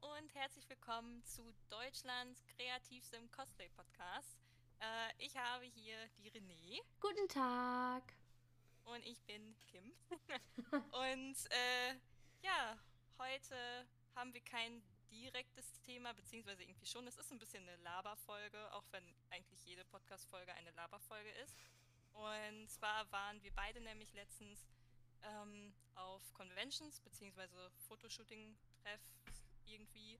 und herzlich willkommen zu Deutschlands kreativstem Cosplay-Podcast. Äh, ich habe hier die René. Guten Tag. Und ich bin Kim. und äh, ja, heute haben wir kein direktes Thema, beziehungsweise irgendwie schon. Es ist ein bisschen eine Laberfolge, auch wenn eigentlich jede Podcast-Folge eine Laberfolge ist. Und zwar waren wir beide nämlich letztens ähm, auf Conventions, beziehungsweise Fotoshooting-Treff irgendwie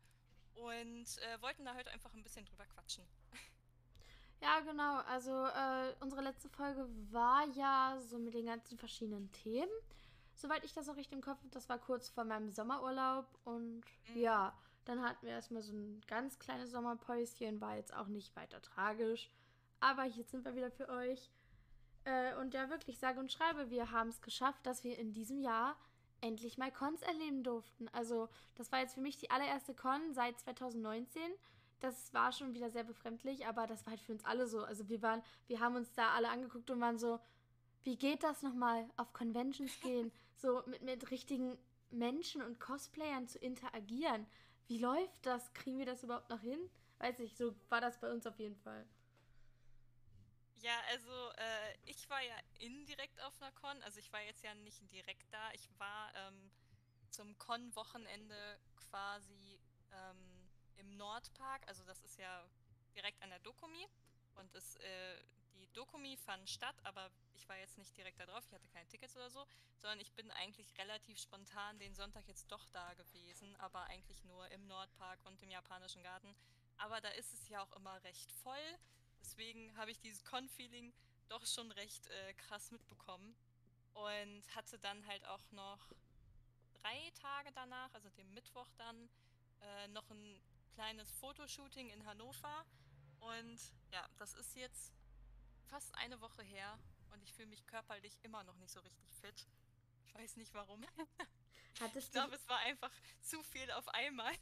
und äh, wollten da heute einfach ein bisschen drüber quatschen. Ja, genau. Also äh, unsere letzte Folge war ja so mit den ganzen verschiedenen Themen. Soweit ich das auch richtig im Kopf habe, das war kurz vor meinem Sommerurlaub. Und mhm. ja, dann hatten wir erstmal so ein ganz kleines Sommerpäuschen, war jetzt auch nicht weiter tragisch. Aber hier sind wir wieder für euch. Äh, und ja, wirklich sage und schreibe, wir haben es geschafft, dass wir in diesem Jahr endlich mal Cons erleben durften. Also, das war jetzt für mich die allererste Con seit 2019. Das war schon wieder sehr befremdlich, aber das war halt für uns alle so. Also, wir waren, wir haben uns da alle angeguckt und waren so, wie geht das nochmal, auf Conventions gehen, so mit, mit richtigen Menschen und Cosplayern zu interagieren. Wie läuft das? Kriegen wir das überhaupt noch hin? Weiß ich, so war das bei uns auf jeden Fall. Ja, also äh, ich war ja indirekt auf einer Con, also ich war jetzt ja nicht direkt da. Ich war ähm, zum Con-Wochenende quasi ähm, im Nordpark, also das ist ja direkt an der Dokumi und es, äh, die Dokumi fand statt, aber ich war jetzt nicht direkt da drauf, ich hatte keine Tickets oder so, sondern ich bin eigentlich relativ spontan den Sonntag jetzt doch da gewesen, aber eigentlich nur im Nordpark und im japanischen Garten. Aber da ist es ja auch immer recht voll. Deswegen habe ich dieses Con-Feeling doch schon recht äh, krass mitbekommen. Und hatte dann halt auch noch drei Tage danach, also dem Mittwoch dann, äh, noch ein kleines Fotoshooting in Hannover. Und ja, das ist jetzt fast eine Woche her und ich fühle mich körperlich immer noch nicht so richtig fit. Ich weiß nicht warum. Hattest ich glaube, es war einfach zu viel auf einmal.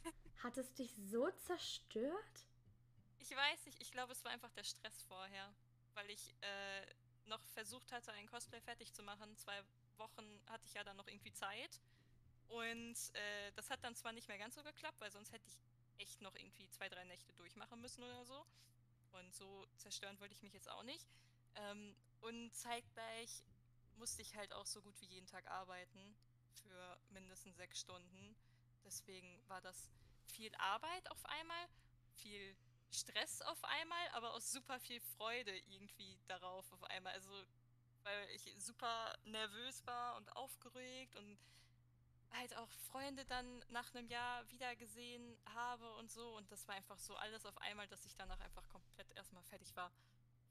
Hat es dich so zerstört? Ich weiß nicht, ich glaube, es war einfach der Stress vorher, weil ich äh, noch versucht hatte, ein Cosplay fertig zu machen. Zwei Wochen hatte ich ja dann noch irgendwie Zeit. Und äh, das hat dann zwar nicht mehr ganz so geklappt, weil sonst hätte ich echt noch irgendwie zwei, drei Nächte durchmachen müssen oder so. Und so zerstören wollte ich mich jetzt auch nicht. Ähm, und zeitgleich musste ich halt auch so gut wie jeden Tag arbeiten für mindestens sechs Stunden. Deswegen war das viel Arbeit auf einmal, viel Stress auf einmal, aber auch super viel Freude irgendwie darauf auf einmal. Also, weil ich super nervös war und aufgeregt und halt auch Freunde dann nach einem Jahr wieder gesehen habe und so. Und das war einfach so alles auf einmal, dass ich danach einfach komplett erstmal fertig war.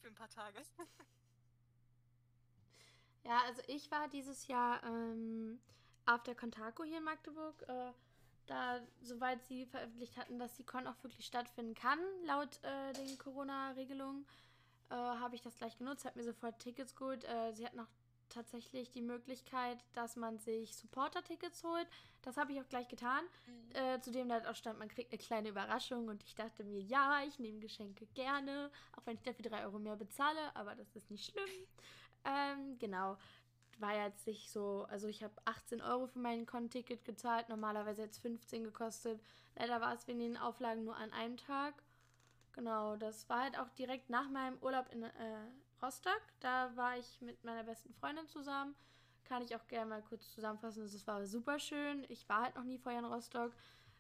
Für ein paar Tage. ja, also ich war dieses Jahr ähm, auf der Contaco hier in Magdeburg. Äh, da, soweit sie veröffentlicht hatten, dass die Con auch wirklich stattfinden kann, laut äh, den Corona-Regelungen, äh, habe ich das gleich genutzt, habe mir sofort Tickets geholt. Äh, sie hatten auch tatsächlich die Möglichkeit, dass man sich Supporter-Tickets holt. Das habe ich auch gleich getan. Mhm. Äh, zudem da auch stand, man kriegt eine kleine Überraschung und ich dachte mir, ja, ich nehme Geschenke gerne, auch wenn ich dafür 3 Euro mehr bezahle, aber das ist nicht schlimm. Ähm, genau war jetzt nicht so, also ich habe 18 Euro für mein Con-Ticket gezahlt, normalerweise jetzt 15 gekostet. Leider war es wegen den Auflagen nur an einem Tag. Genau, das war halt auch direkt nach meinem Urlaub in äh, Rostock. Da war ich mit meiner besten Freundin zusammen. Kann ich auch gerne mal kurz zusammenfassen. Es war super schön. Ich war halt noch nie vorher in Rostock.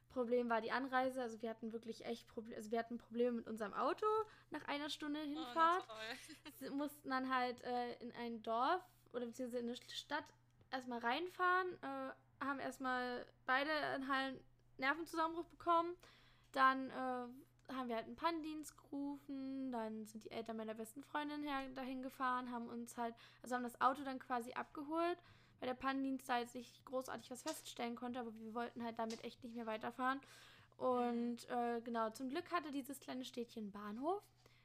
Problem war die Anreise. Also wir hatten wirklich echt Probleme. Also wir hatten Probleme mit unserem Auto nach einer Stunde oh, Hinfahrt. Oh, mussten dann halt äh, in ein Dorf oder beziehungsweise in eine Stadt erstmal reinfahren, äh, haben erstmal beide einen halben Nervenzusammenbruch bekommen. Dann äh, haben wir halt einen Pannendienst gerufen, dann sind die Eltern meiner besten Freundin her, dahin gefahren, haben uns halt, also haben das Auto dann quasi abgeholt, weil der Pannendienst da jetzt nicht großartig was feststellen konnte, aber wir wollten halt damit echt nicht mehr weiterfahren. Und äh, genau, zum Glück hatte dieses kleine Städtchen Bahnhof.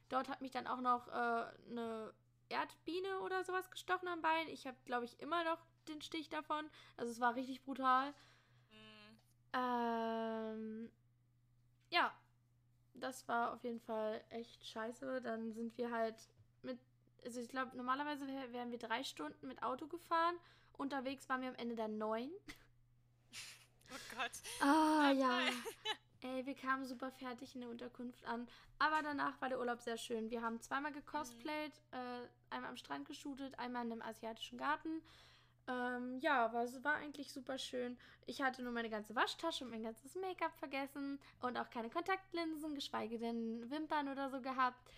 Dort hat mich dann auch noch äh, eine Erdbiene oder sowas gestochen am Bein. Ich habe, glaube ich, immer noch den Stich davon. Also es war richtig brutal. Mhm. Ähm, ja, das war auf jeden Fall echt scheiße. Dann sind wir halt mit, also ich glaube, normalerweise wären wir drei Stunden mit Auto gefahren. Unterwegs waren wir am Ende dann neun. Oh Gott. Ah, ja. Nee, wir kamen super fertig in der Unterkunft an. Aber danach war der Urlaub sehr schön. Wir haben zweimal gecosplayt, mhm. äh, einmal am Strand geshootet, einmal in einem asiatischen Garten. Ähm, ja, aber es war eigentlich super schön. Ich hatte nur meine ganze Waschtasche und mein ganzes Make-up vergessen und auch keine Kontaktlinsen, geschweige denn Wimpern oder so gehabt.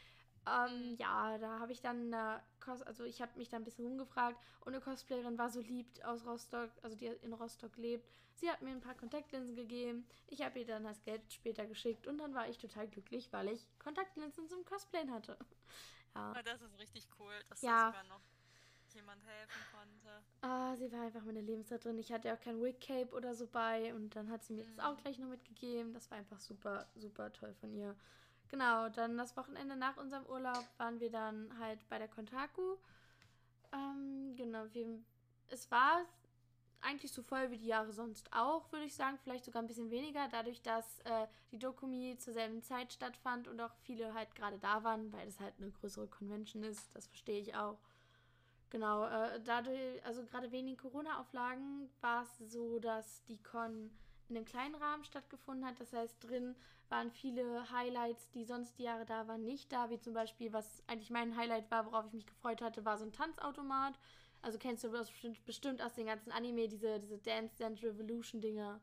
Ähm, ja, da habe ich dann, äh, also ich habe mich da ein bisschen rumgefragt und eine Cosplayerin war so lieb aus Rostock, also die in Rostock lebt. Sie hat mir ein paar Kontaktlinsen gegeben. Ich habe ihr dann das Geld später geschickt und dann war ich total glücklich, weil ich Kontaktlinsen zum Cosplayen hatte. Ja. Oh, das ist richtig cool, dass ja. da sogar noch jemand helfen konnte. Ah, sie war einfach meine Lebensretterin. Ich hatte ja auch kein Wig Cape oder so bei und dann hat sie mir mhm. das auch gleich noch mitgegeben. Das war einfach super, super toll von ihr. Genau, dann das Wochenende nach unserem Urlaub waren wir dann halt bei der Kontaku. Ähm, genau, wir, es war eigentlich so voll wie die Jahre sonst auch, würde ich sagen. Vielleicht sogar ein bisschen weniger, dadurch, dass äh, die Dokumi zur selben Zeit stattfand und auch viele halt gerade da waren, weil es halt eine größere Convention ist. Das verstehe ich auch. Genau, äh, dadurch, also gerade wegen Corona-Auflagen war es so, dass die Con in einem kleinen Rahmen stattgefunden hat. Das heißt, drin waren viele Highlights, die sonst die Jahre da waren, nicht da. Wie zum Beispiel, was eigentlich mein Highlight war, worauf ich mich gefreut hatte, war so ein Tanzautomat. Also kennst du das bestimmt aus den ganzen Anime, diese, diese Dance Dance Revolution Dinger,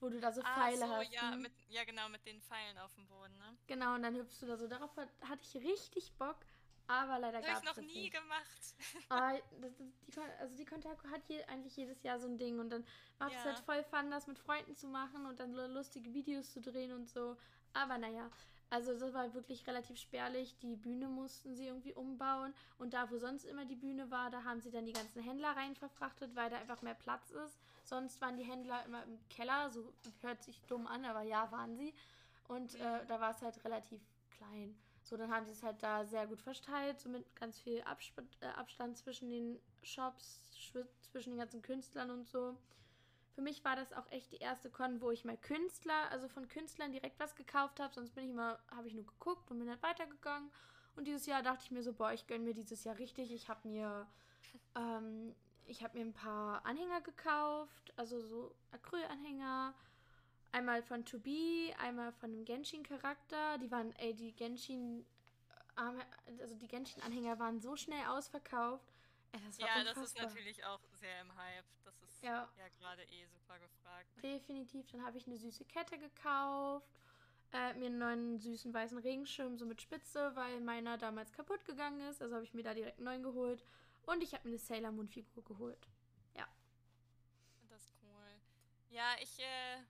wo du da so ah, Pfeile so, hast. Ja, mit, ja, genau, mit den Pfeilen auf dem Boden, ne? Genau, und dann hüpfst du da so. Darauf hatte ich richtig Bock, aber leider gab es Das habe ich noch nie nicht. gemacht. Aber das, das, die, also die Kontaku hat je, eigentlich jedes Jahr so ein Ding und dann macht ja. es halt voll Fun, das mit Freunden zu machen und dann lustige Videos zu drehen und so. Aber naja, also das war wirklich relativ spärlich. Die Bühne mussten sie irgendwie umbauen. Und da, wo sonst immer die Bühne war, da haben sie dann die ganzen Händler rein verfrachtet, weil da einfach mehr Platz ist. Sonst waren die Händler immer im Keller. So hört sich dumm an, aber ja, waren sie. Und äh, da war es halt relativ klein. So, dann haben sie es halt da sehr gut verteilt, so mit ganz viel Absp äh, Abstand zwischen den Shops, zwischen den ganzen Künstlern und so für mich war das auch echt die erste Con, wo ich mal Künstler, also von Künstlern direkt was gekauft habe. Sonst bin ich immer, habe ich nur geguckt und bin halt weitergegangen. Und dieses Jahr dachte ich mir so, boah, ich gönne mir dieses Jahr richtig. Ich habe mir, ähm, ich habe mir ein paar Anhänger gekauft, also so Acrylanhänger. Einmal von To Be, einmal von einem Genshin-Charakter. Die waren, ey, die Genshin, äh, also die Genshin-Anhänger waren so schnell ausverkauft. Ey, das ja, unfassbar. das ist natürlich auch sehr im Hype. Das ja, ja gerade eh super gefragt. Definitiv. Dann habe ich eine süße Kette gekauft. Äh, mir einen neuen süßen weißen Regenschirm, so mit Spitze, weil meiner damals kaputt gegangen ist. Also habe ich mir da direkt einen neuen geholt. Und ich habe mir eine Sailor Moon Figur geholt. Ja. Das ist cool. Ja, ich äh,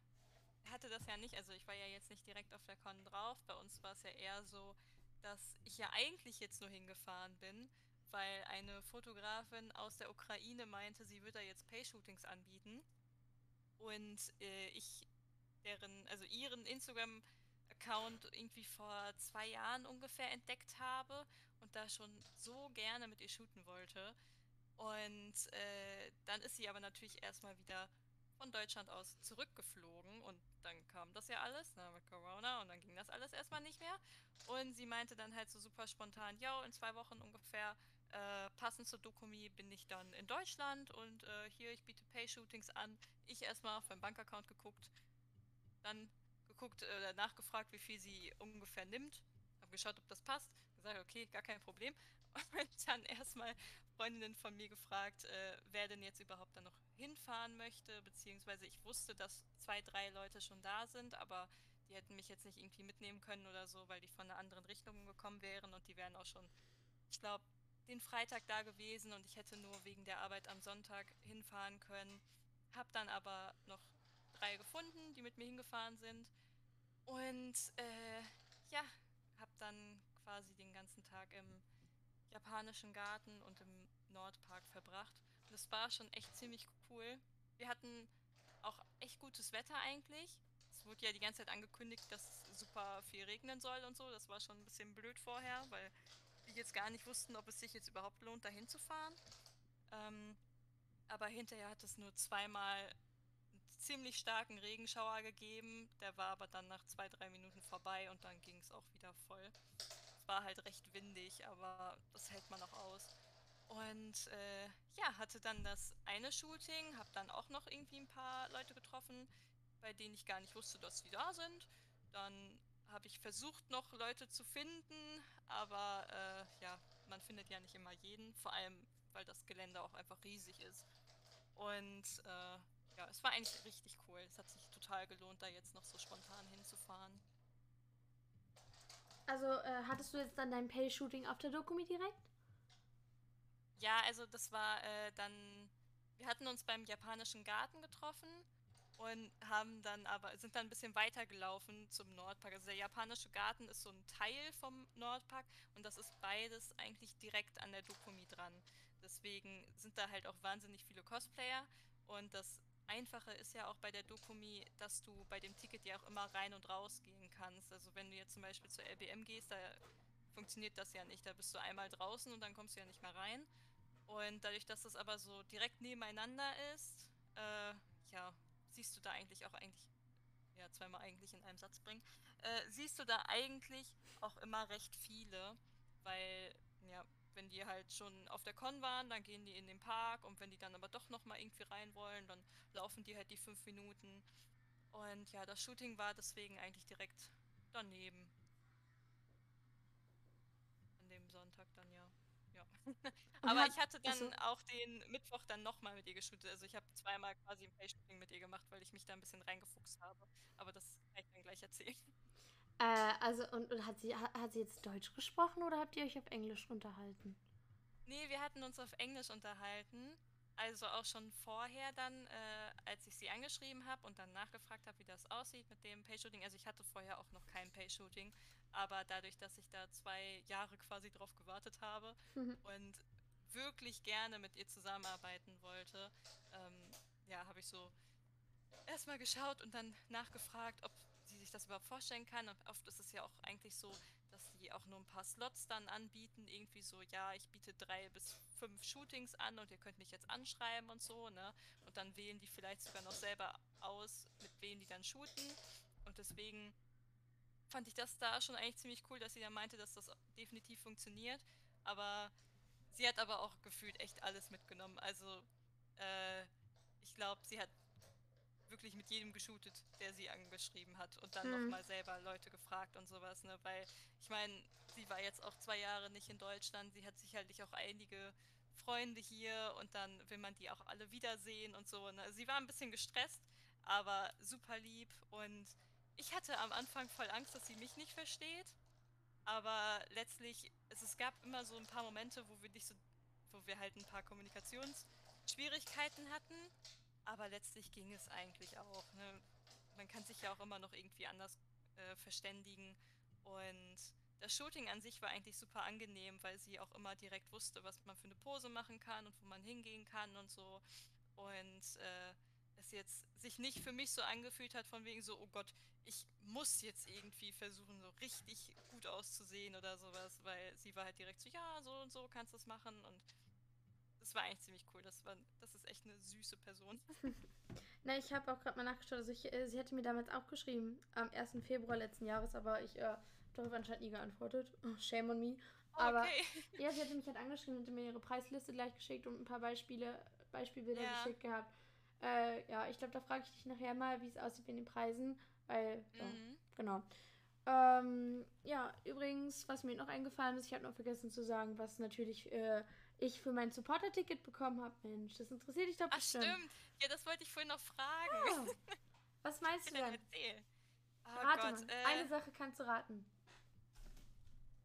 hatte das ja nicht. Also ich war ja jetzt nicht direkt auf der Con drauf. Bei uns war es ja eher so, dass ich ja eigentlich jetzt nur hingefahren bin weil eine Fotografin aus der Ukraine meinte, sie würde da jetzt Pay-Shootings anbieten. Und äh, ich deren, also ihren Instagram-Account irgendwie vor zwei Jahren ungefähr entdeckt habe und da schon so gerne mit ihr shooten wollte. Und äh, dann ist sie aber natürlich erstmal wieder von Deutschland aus zurückgeflogen und dann kam das ja alles, ne, mit Corona und dann ging das alles erstmal nicht mehr. Und sie meinte dann halt so super spontan, ja, in zwei Wochen ungefähr äh, passend zur Dokumi bin ich dann in Deutschland und äh, hier, ich biete Pay-Shootings an. Ich erstmal auf meinem Bankaccount geguckt, dann geguckt, äh, nachgefragt, wie viel sie ungefähr nimmt. Hab geschaut, ob das passt. Gesagt, okay, gar kein Problem. Und dann erstmal Freundinnen von mir gefragt, äh, wer denn jetzt überhaupt dann noch hinfahren möchte, beziehungsweise ich wusste, dass zwei, drei Leute schon da sind, aber die hätten mich jetzt nicht irgendwie mitnehmen können oder so, weil die von einer anderen Richtung gekommen wären und die wären auch schon, ich glaube, den Freitag da gewesen und ich hätte nur wegen der Arbeit am Sonntag hinfahren können. Hab dann aber noch drei gefunden, die mit mir hingefahren sind. Und äh, ja, hab dann quasi den ganzen Tag im japanischen Garten und im Nordpark verbracht. Es war schon echt ziemlich cool. Wir hatten auch echt gutes Wetter eigentlich. Es wurde ja die ganze Zeit angekündigt, dass es super viel regnen soll und so. Das war schon ein bisschen blöd vorher, weil die jetzt gar nicht wussten, ob es sich jetzt überhaupt lohnt, dahin zu fahren. Ähm, aber hinterher hat es nur zweimal einen ziemlich starken Regenschauer gegeben. Der war aber dann nach zwei, drei Minuten vorbei und dann ging es auch wieder voll. Es war halt recht windig, aber das hält man auch aus. Und äh, ja, hatte dann das eine Shooting, habe dann auch noch irgendwie ein paar Leute getroffen, bei denen ich gar nicht wusste, dass sie da sind. Dann habe ich versucht, noch Leute zu finden, aber äh, ja, man findet ja nicht immer jeden, vor allem weil das Gelände auch einfach riesig ist. Und äh, ja, es war eigentlich richtig cool. Es hat sich total gelohnt, da jetzt noch so spontan hinzufahren. Also äh, hattest du jetzt dann dein Pay-Shooting auf der Dokumi direkt? Ja, also das war äh, dann, wir hatten uns beim japanischen Garten getroffen und haben dann aber, sind dann ein bisschen weiter gelaufen zum Nordpark. Also der japanische Garten ist so ein Teil vom Nordpark und das ist beides eigentlich direkt an der Dokumi dran. Deswegen sind da halt auch wahnsinnig viele Cosplayer und das Einfache ist ja auch bei der Dokumi, dass du bei dem Ticket ja auch immer rein und raus gehen kannst. Also wenn du jetzt zum Beispiel zur LBM gehst, da funktioniert das ja nicht. Da bist du einmal draußen und dann kommst du ja nicht mehr rein. Und dadurch, dass das aber so direkt nebeneinander ist, äh, ja, siehst du da eigentlich auch eigentlich, ja, zweimal eigentlich in einem Satz bringen, äh, siehst du da eigentlich auch immer recht viele, weil, ja, wenn die halt schon auf der Con waren, dann gehen die in den Park und wenn die dann aber doch nochmal irgendwie rein wollen, dann laufen die halt die fünf Minuten. Und ja, das Shooting war deswegen eigentlich direkt daneben. An dem Sonntag. aber hat, ich hatte dann also, auch den Mittwoch dann nochmal mit ihr geshootet. Also ich habe zweimal quasi ein Pay-Shooting mit ihr gemacht, weil ich mich da ein bisschen reingefuchst habe. Aber das kann ich dann gleich erzählen. Äh, also, und, und, hat, sie, hat, hat sie jetzt Deutsch gesprochen oder habt ihr euch auf Englisch unterhalten? Nee, wir hatten uns auf Englisch unterhalten. Also auch schon vorher dann, äh, als ich sie angeschrieben habe und dann nachgefragt habe, wie das aussieht mit dem Pay-Shooting. Also ich hatte vorher auch noch kein Pay-Shooting, aber dadurch, dass ich da zwei Jahre quasi drauf gewartet habe mhm. und wirklich gerne mit ihr zusammenarbeiten wollte, ähm, ja, habe ich so erstmal geschaut und dann nachgefragt, ob sie sich das überhaupt vorstellen kann. Und oft ist es ja auch eigentlich so, dass die auch nur ein paar Slots dann anbieten. Irgendwie so, ja, ich biete drei bis fünf Shootings an und ihr könnt mich jetzt anschreiben und so, ne? Und dann wählen die vielleicht sogar noch selber aus, mit wem die dann shooten. Und deswegen fand ich das da schon eigentlich ziemlich cool, dass sie da meinte, dass das definitiv funktioniert. Aber sie hat aber auch gefühlt echt alles mitgenommen. Also, äh, ich glaube, sie hat wirklich mit jedem geshootet, der sie angeschrieben hat und dann hm. nochmal selber Leute gefragt und sowas, ne? Weil ich meine, sie war jetzt auch zwei Jahre nicht in Deutschland, sie hat sicherlich auch einige Freunde hier und dann will man die auch alle wiedersehen und so. Ne? Sie war ein bisschen gestresst, aber super lieb und ich hatte am Anfang voll Angst, dass sie mich nicht versteht. Aber letztlich, es, es gab immer so ein paar Momente, wo wir nicht so, wo wir halt ein paar Kommunikationsschwierigkeiten hatten. Aber letztlich ging es eigentlich auch. Ne? Man kann sich ja auch immer noch irgendwie anders äh, verständigen. Und das Shooting an sich war eigentlich super angenehm, weil sie auch immer direkt wusste, was man für eine Pose machen kann und wo man hingehen kann und so. Und äh, es jetzt sich nicht für mich so angefühlt hat, von wegen so, oh Gott, ich muss jetzt irgendwie versuchen, so richtig gut auszusehen oder sowas, weil sie war halt direkt so, ja, so und so kannst du es machen und das war eigentlich ziemlich cool. Das, war, das ist echt eine süße Person. Na, ich habe auch gerade mal nachgeschaut. Also ich, äh, sie hatte mir damals auch geschrieben, am 1. Februar letzten Jahres, aber ich äh, darüber anscheinend nie geantwortet. Oh, shame on me. Aber okay. ja, sie hatte mich halt angeschrieben, hatte mir ihre Preisliste gleich geschickt und ein paar Beispiele, Beispielbilder ja. geschickt gehabt. Äh, ja, ich glaube, da frage ich dich nachher mal, wie es aussieht mit den Preisen, weil, ja, mhm. genau. Ähm, ja, übrigens, was mir noch eingefallen ist, ich habe noch vergessen zu sagen, was natürlich äh, ich für mein Supporter-Ticket bekommen habe. Mensch, das interessiert dich doch bestimmt. Ach stimmt. Ja, das wollte ich vorhin noch fragen. Ja. Was meinst du denn? Erzähl. Oh Rate Gott. Äh, Eine Sache kannst du raten.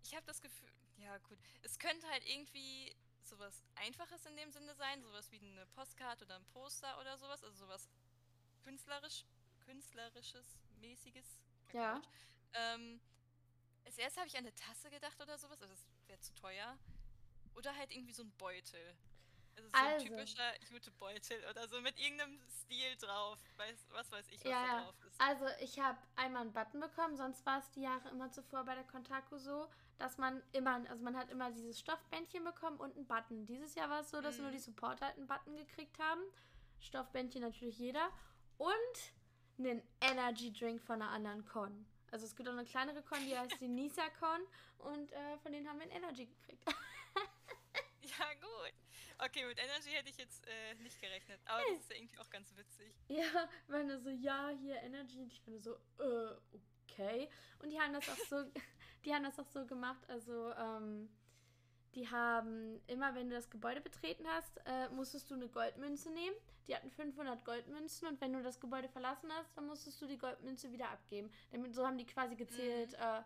Ich habe das Gefühl, ja gut, es könnte halt irgendwie sowas Einfaches in dem Sinne sein, sowas wie eine Postkarte oder ein Poster oder sowas, also sowas künstlerisch, künstlerisches, mäßiges. Ja. Ähm, als erstes habe ich an eine Tasse gedacht oder sowas, also das wäre zu teuer. Oder halt irgendwie so ein Beutel. Also so also, ein typischer Jutebeutel oder so mit irgendeinem Stil drauf. Weiß, was weiß ich, was ja, da drauf ist. Also ich habe einmal einen Button bekommen, sonst war es die Jahre immer zuvor bei der Kontaku so, dass man immer, also man hat immer dieses Stoffbändchen bekommen und einen Button. Dieses Jahr war es so, dass mhm. nur die Supporter halt einen Button gekriegt haben. Stoffbändchen natürlich jeder. Und einen Energy Drink von einer anderen Con. Also es gibt auch eine kleinere Con, die heißt die Nisa Con und äh, von denen haben wir ein Energy gekriegt. Okay, mit Energy hätte ich jetzt äh, nicht gerechnet. Aber das ist ja irgendwie auch ganz witzig. Ja, wenn er so, ja, hier Energy. Und ich bin so, äh, okay. Und die haben das auch so, die haben das auch so gemacht, also, ähm, die haben immer, wenn du das Gebäude betreten hast, äh, musstest du eine Goldmünze nehmen. Die hatten 500 Goldmünzen und wenn du das Gebäude verlassen hast, dann musstest du die Goldmünze wieder abgeben. Damit, so haben die quasi gezählt, mhm. äh,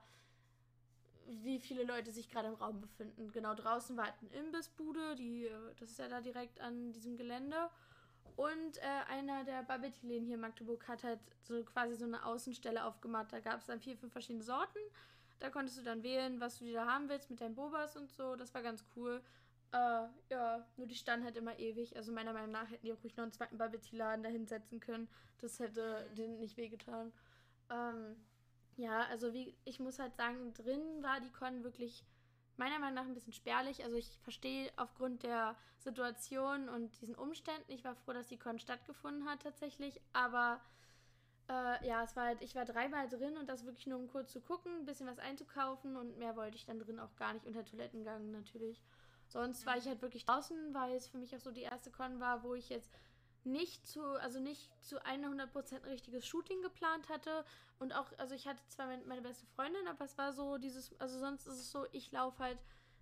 wie viele Leute sich gerade im Raum befinden. Genau draußen war halt eine Imbissbude, die, äh, das ist ja da direkt an diesem Gelände. Und äh, einer der Tea hier in Magdeburg hat halt so quasi so eine Außenstelle aufgemacht. Da gab es dann vier, fünf verschiedene Sorten. Da konntest du dann wählen, was du dir da haben willst mit deinen Bobas und so. Das war ganz cool. Äh, ja, nur die standen halt immer ewig. Also meiner Meinung nach hätten die auch ruhig noch einen zweiten Bubble Tea Laden da hinsetzen können. Das hätte denen nicht wehgetan. Ähm, ja, also wie ich muss halt sagen, drin war die Con wirklich meiner Meinung nach ein bisschen spärlich. Also ich verstehe aufgrund der Situation und diesen Umständen, ich war froh, dass die Con stattgefunden hat tatsächlich, aber äh, ja, es war halt, ich war dreimal drin und das wirklich nur um kurz zu gucken, ein bisschen was einzukaufen und mehr wollte ich dann drin auch gar nicht unter Toilettengang natürlich. Sonst war ich halt wirklich draußen, weil es für mich auch so die erste Con war, wo ich jetzt nicht zu, also nicht zu 100% ein richtiges Shooting geplant hatte. Und auch, also ich hatte zwar meine, meine beste Freundin, aber es war so dieses, also sonst ist es so, ich laufe halt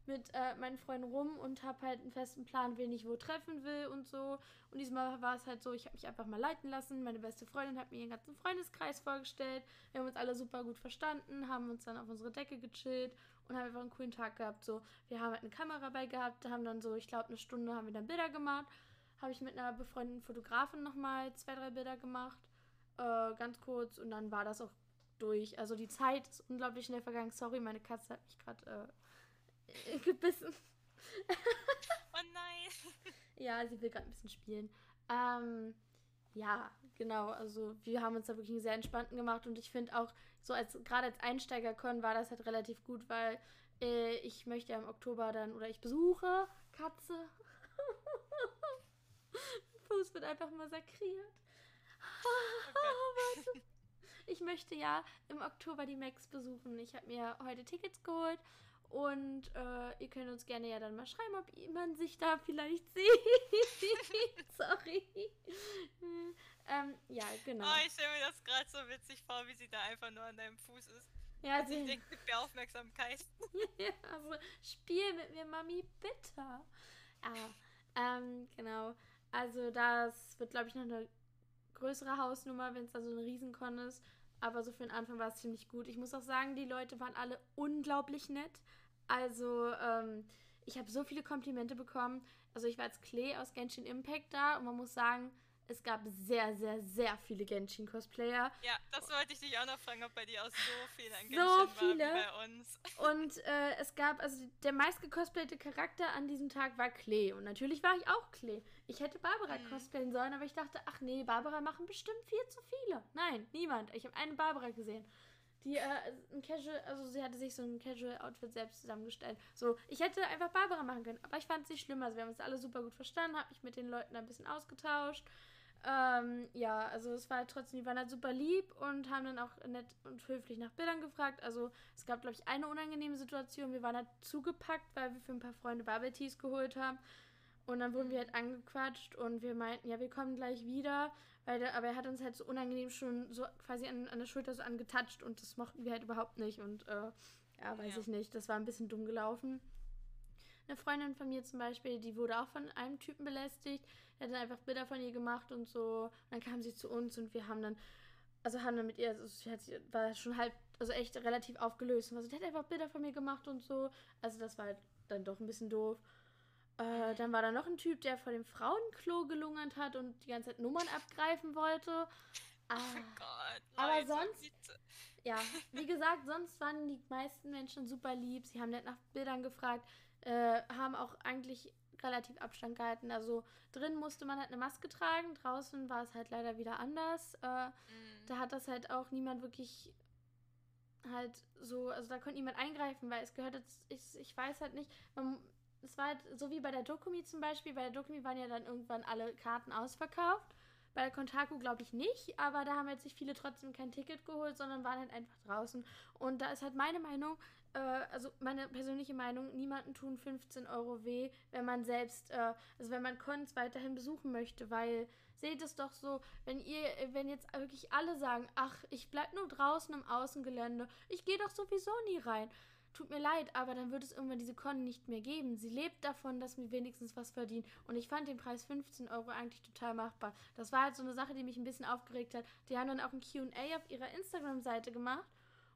mit äh, meinen Freunden rum und habe halt einen festen Plan, wen ich wo treffen will und so. Und diesmal war es halt so, ich habe mich einfach mal leiten lassen. Meine beste Freundin hat mir ihren ganzen Freundeskreis vorgestellt. Wir haben uns alle super gut verstanden, haben uns dann auf unsere Decke gechillt und haben einfach einen coolen Tag gehabt. So, wir haben halt eine Kamera bei gehabt, haben dann so, ich glaube, eine Stunde haben wir dann Bilder gemacht habe ich mit einer befreundeten Fotografin nochmal zwei, drei Bilder gemacht. Äh, ganz kurz und dann war das auch durch. Also die Zeit ist unglaublich schnell vergangen. Sorry, meine Katze hat mich gerade äh, gebissen. oh nein. ja, sie will gerade ein bisschen spielen. Ähm, ja, genau. Also wir haben uns da wirklich einen sehr entspannten gemacht und ich finde auch, so als gerade als Einsteiger-Con war das halt relativ gut, weil äh, ich möchte ja im Oktober dann oder ich besuche Katze. Fuß wird einfach massakriert. Oh warte. Ich möchte ja im Oktober die Max besuchen. Ich habe mir heute Tickets geholt und äh, ihr könnt uns gerne ja dann mal schreiben, ob man sich da vielleicht sieht. Sorry. ähm, ja, genau. Oh, ich stelle mir das gerade so witzig vor, wie sie da einfach nur an deinem Fuß ist. Ja, sie ich denke, mit mehr Aufmerksamkeit. ja, also spiel mit mir, Mami, bitte. Ja, ähm, genau. Also das wird, glaube ich, noch eine größere Hausnummer, wenn es da so ein Riesenkon ist. Aber so für den Anfang war es ziemlich gut. Ich muss auch sagen, die Leute waren alle unglaublich nett. Also, ähm, ich habe so viele Komplimente bekommen. Also, ich war als Klee aus Genshin Impact da und man muss sagen, es gab sehr, sehr, sehr viele Genshin-Cosplayer. Ja, das wollte ich dich auch noch fragen, ob bei dir auch so viele an Genshin so viele. War bei uns. Und äh, es gab, also der meistgecosplayte Charakter an diesem Tag war Klee. Und natürlich war ich auch Klee. Ich hätte Barbara mhm. cosplayen sollen, aber ich dachte, ach nee, Barbara machen bestimmt viel zu viele. Nein, niemand. Ich habe eine Barbara gesehen. Die, äh, ein Casual, also sie hatte sich so ein Casual-Outfit selbst zusammengestellt. So, ich hätte einfach Barbara machen können, aber ich fand es nicht schlimm. Also wir haben uns alle super gut verstanden, habe mich mit den Leuten ein bisschen ausgetauscht. Ähm, ja, also es war halt trotzdem, die waren halt super lieb und haben dann auch nett und höflich nach Bildern gefragt. Also es gab, glaube ich, eine unangenehme Situation. Wir waren halt zugepackt, weil wir für ein paar Freunde Bubble Teas geholt haben. Und dann wurden wir halt angequatscht und wir meinten, ja, wir kommen gleich wieder. Weil der, aber er hat uns halt so unangenehm schon so quasi an, an der Schulter so angetatscht und das mochten wir halt überhaupt nicht. Und äh, ja, weiß ja. ich nicht, das war ein bisschen dumm gelaufen. Eine Freundin von mir zum Beispiel, die wurde auch von einem Typen belästigt. Er hat dann einfach Bilder von ihr gemacht und so. Und dann kam sie zu uns und wir haben dann, also haben dann mit ihr, also sie hat, war schon halt, also echt relativ aufgelöst. Und also, der hat einfach Bilder von mir gemacht und so. Also das war halt dann doch ein bisschen doof. Äh, dann war da noch ein Typ, der vor dem Frauenklo gelungert hat und die ganze Zeit Nummern abgreifen wollte. Ah, oh Gott, Leute, aber sonst, bitte. ja, wie gesagt, sonst waren die meisten Menschen super lieb. Sie haben nicht nach Bildern gefragt. Äh, haben auch eigentlich relativ Abstand gehalten. Also drin musste man halt eine Maske tragen, draußen war es halt leider wieder anders. Äh, mhm. Da hat das halt auch niemand wirklich halt so, also da konnte niemand eingreifen, weil es gehört jetzt, ich, ich weiß halt nicht, man, es war halt so wie bei der Dokumi zum Beispiel, bei der Dokumi waren ja dann irgendwann alle Karten ausverkauft. Bei der Kontaku glaube ich nicht, aber da haben jetzt sich viele trotzdem kein Ticket geholt, sondern waren halt einfach draußen. Und da ist halt meine Meinung, äh, also meine persönliche Meinung, niemanden tun 15 Euro weh, wenn man selbst, äh, also wenn man Cons weiterhin besuchen möchte, weil seht es doch so, wenn ihr, wenn jetzt wirklich alle sagen, ach, ich bleib nur draußen im Außengelände, ich gehe doch sowieso nie rein. Tut mir leid, aber dann wird es irgendwann diese Con nicht mehr geben. Sie lebt davon, dass wir wenigstens was verdienen. Und ich fand den Preis 15 Euro eigentlich total machbar. Das war halt so eine Sache, die mich ein bisschen aufgeregt hat. Die haben dann auch ein QA auf ihrer Instagram-Seite gemacht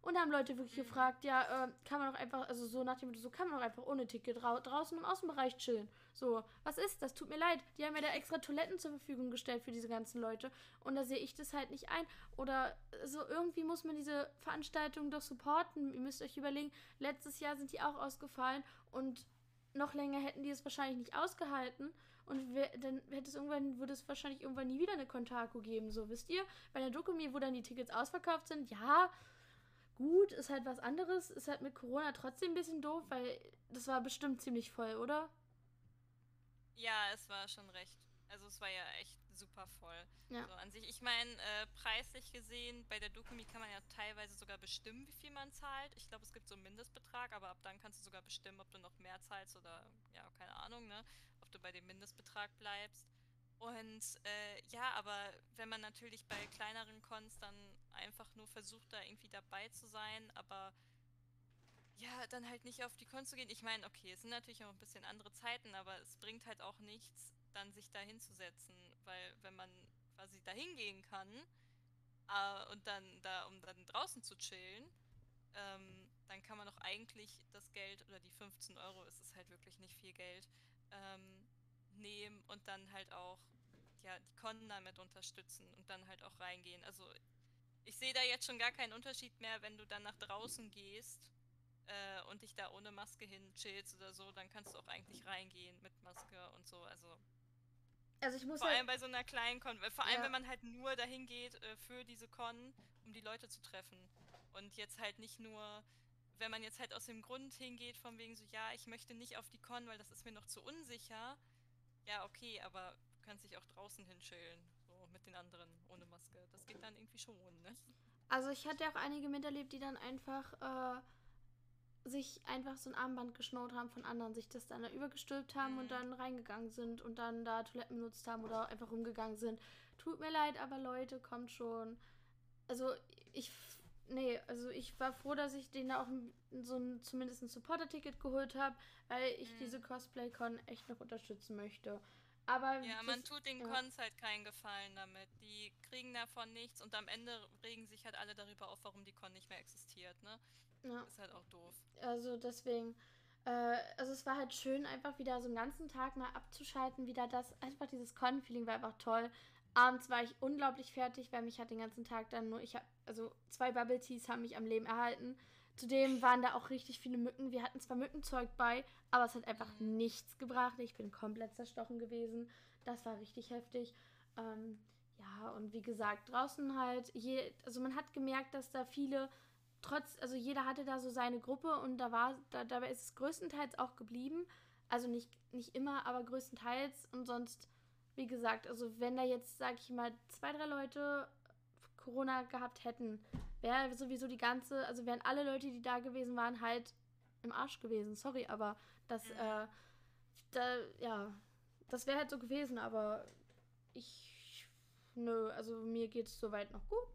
und da haben Leute wirklich mhm. gefragt, ja, äh, kann man doch einfach, also so nach dem Motto, so kann man doch einfach ohne Ticket drau draußen im Außenbereich chillen. So, was ist das? Tut mir leid. Die haben mir da extra Toiletten zur Verfügung gestellt für diese ganzen Leute. Und da sehe ich das halt nicht ein. Oder so irgendwie muss man diese Veranstaltung doch supporten. Ihr müsst euch überlegen, letztes Jahr sind die auch ausgefallen und noch länger hätten die es wahrscheinlich nicht ausgehalten. Und dann hätte es irgendwann, würde es wahrscheinlich irgendwann nie wieder eine Kontaku geben, so wisst ihr? Bei der Dokumi, wo dann die Tickets ausverkauft sind, ja, gut, ist halt was anderes. Ist halt mit Corona trotzdem ein bisschen doof, weil das war bestimmt ziemlich voll, oder? Ja, es war schon recht. Also es war ja echt super voll. Ja. So an sich, ich meine, äh, preislich gesehen, bei der Dokumi kann man ja teilweise sogar bestimmen, wie viel man zahlt. Ich glaube, es gibt so einen Mindestbetrag, aber ab dann kannst du sogar bestimmen, ob du noch mehr zahlst oder ja, keine Ahnung, ne? Ob du bei dem Mindestbetrag bleibst. Und äh, ja, aber wenn man natürlich bei kleineren Cons dann einfach nur versucht, da irgendwie dabei zu sein, aber ja, dann halt nicht auf die Con zu gehen. Ich meine, okay, es sind natürlich auch ein bisschen andere Zeiten, aber es bringt halt auch nichts, dann sich da hinzusetzen, weil wenn man quasi da hingehen kann äh, und dann da, um dann draußen zu chillen, ähm, dann kann man doch eigentlich das Geld oder die 15 Euro, ist es halt wirklich nicht viel Geld, ähm, nehmen und dann halt auch ja, die Con damit unterstützen und dann halt auch reingehen. Also ich sehe da jetzt schon gar keinen Unterschied mehr, wenn du dann nach draußen gehst äh, und dich da ohne Maske hin chillst oder so, dann kannst du auch eigentlich reingehen mit Maske und so. Also also ich muss vor halt allem bei so einer kleinen Con, vor allem ja. wenn man halt nur dahin geht äh, für diese Con, um die Leute zu treffen und jetzt halt nicht nur wenn man jetzt halt aus dem Grund hingeht, von wegen so, ja, ich möchte nicht auf die Con, weil das ist mir noch zu unsicher. Ja, okay, aber du kannst dich auch draußen hinschillen, so mit den anderen ohne Maske. Das geht dann irgendwie schon, ne? Also ich hatte auch einige miterlebt, die dann einfach äh, sich einfach so ein Armband geschnurrt haben von anderen, sich das dann da übergestülpt haben mhm. und dann reingegangen sind und dann da Toiletten benutzt haben oder einfach rumgegangen sind. Tut mir leid, aber Leute, kommt schon. Also ich nee, also ich war froh, dass ich denen auch so ein, zumindest ein Supporter-Ticket geholt habe, weil ich mhm. diese Cosplay-Con echt noch unterstützen möchte. Aber ja, man tut den ja. Cons halt keinen Gefallen damit. Die kriegen davon nichts und am Ende regen sich halt alle darüber auf, warum die Con nicht mehr existiert, ne? Ja. Ist halt auch doof. Also deswegen, äh, also es war halt schön, einfach wieder so einen ganzen Tag mal abzuschalten, wieder das, einfach dieses Con-Feeling war einfach toll. Abends war ich unglaublich fertig, weil mich hat den ganzen Tag dann nur, ich habe, also zwei Bubble Teas haben mich am Leben erhalten. Zudem waren da auch richtig viele Mücken. Wir hatten zwar Mückenzeug bei, aber es hat einfach mhm. nichts gebracht. Ich bin komplett zerstochen gewesen. Das war richtig heftig. Ähm, ja, und wie gesagt, draußen halt, je, also man hat gemerkt, dass da viele, trotz, also jeder hatte da so seine Gruppe und da war, da, dabei ist es größtenteils auch geblieben. Also nicht, nicht immer, aber größtenteils. Und sonst wie gesagt, also wenn da jetzt, sag ich mal, zwei, drei Leute Corona gehabt hätten, wäre sowieso die ganze, also wären alle Leute, die da gewesen waren, halt im Arsch gewesen. Sorry, aber das, mhm. äh, da, ja, das wäre halt so gewesen, aber ich, nö, also mir geht es soweit noch gut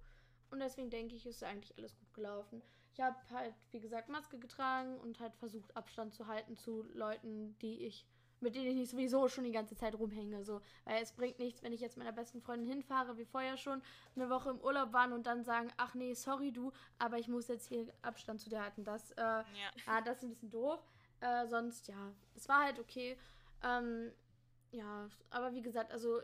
und deswegen denke ich, ist eigentlich alles gut gelaufen. Ich habe halt, wie gesagt, Maske getragen und halt versucht, Abstand zu halten zu Leuten, die ich mit denen ich sowieso schon die ganze Zeit rumhänge. So. Weil es bringt nichts, wenn ich jetzt meiner besten Freundin hinfahre, wie vorher schon, eine Woche im Urlaub waren und dann sagen, ach nee, sorry du, aber ich muss jetzt hier Abstand zu dir halten. Das, äh, ja. ah, das ist ein bisschen doof. Äh, sonst, ja, es war halt okay. Ähm, ja, aber wie gesagt, also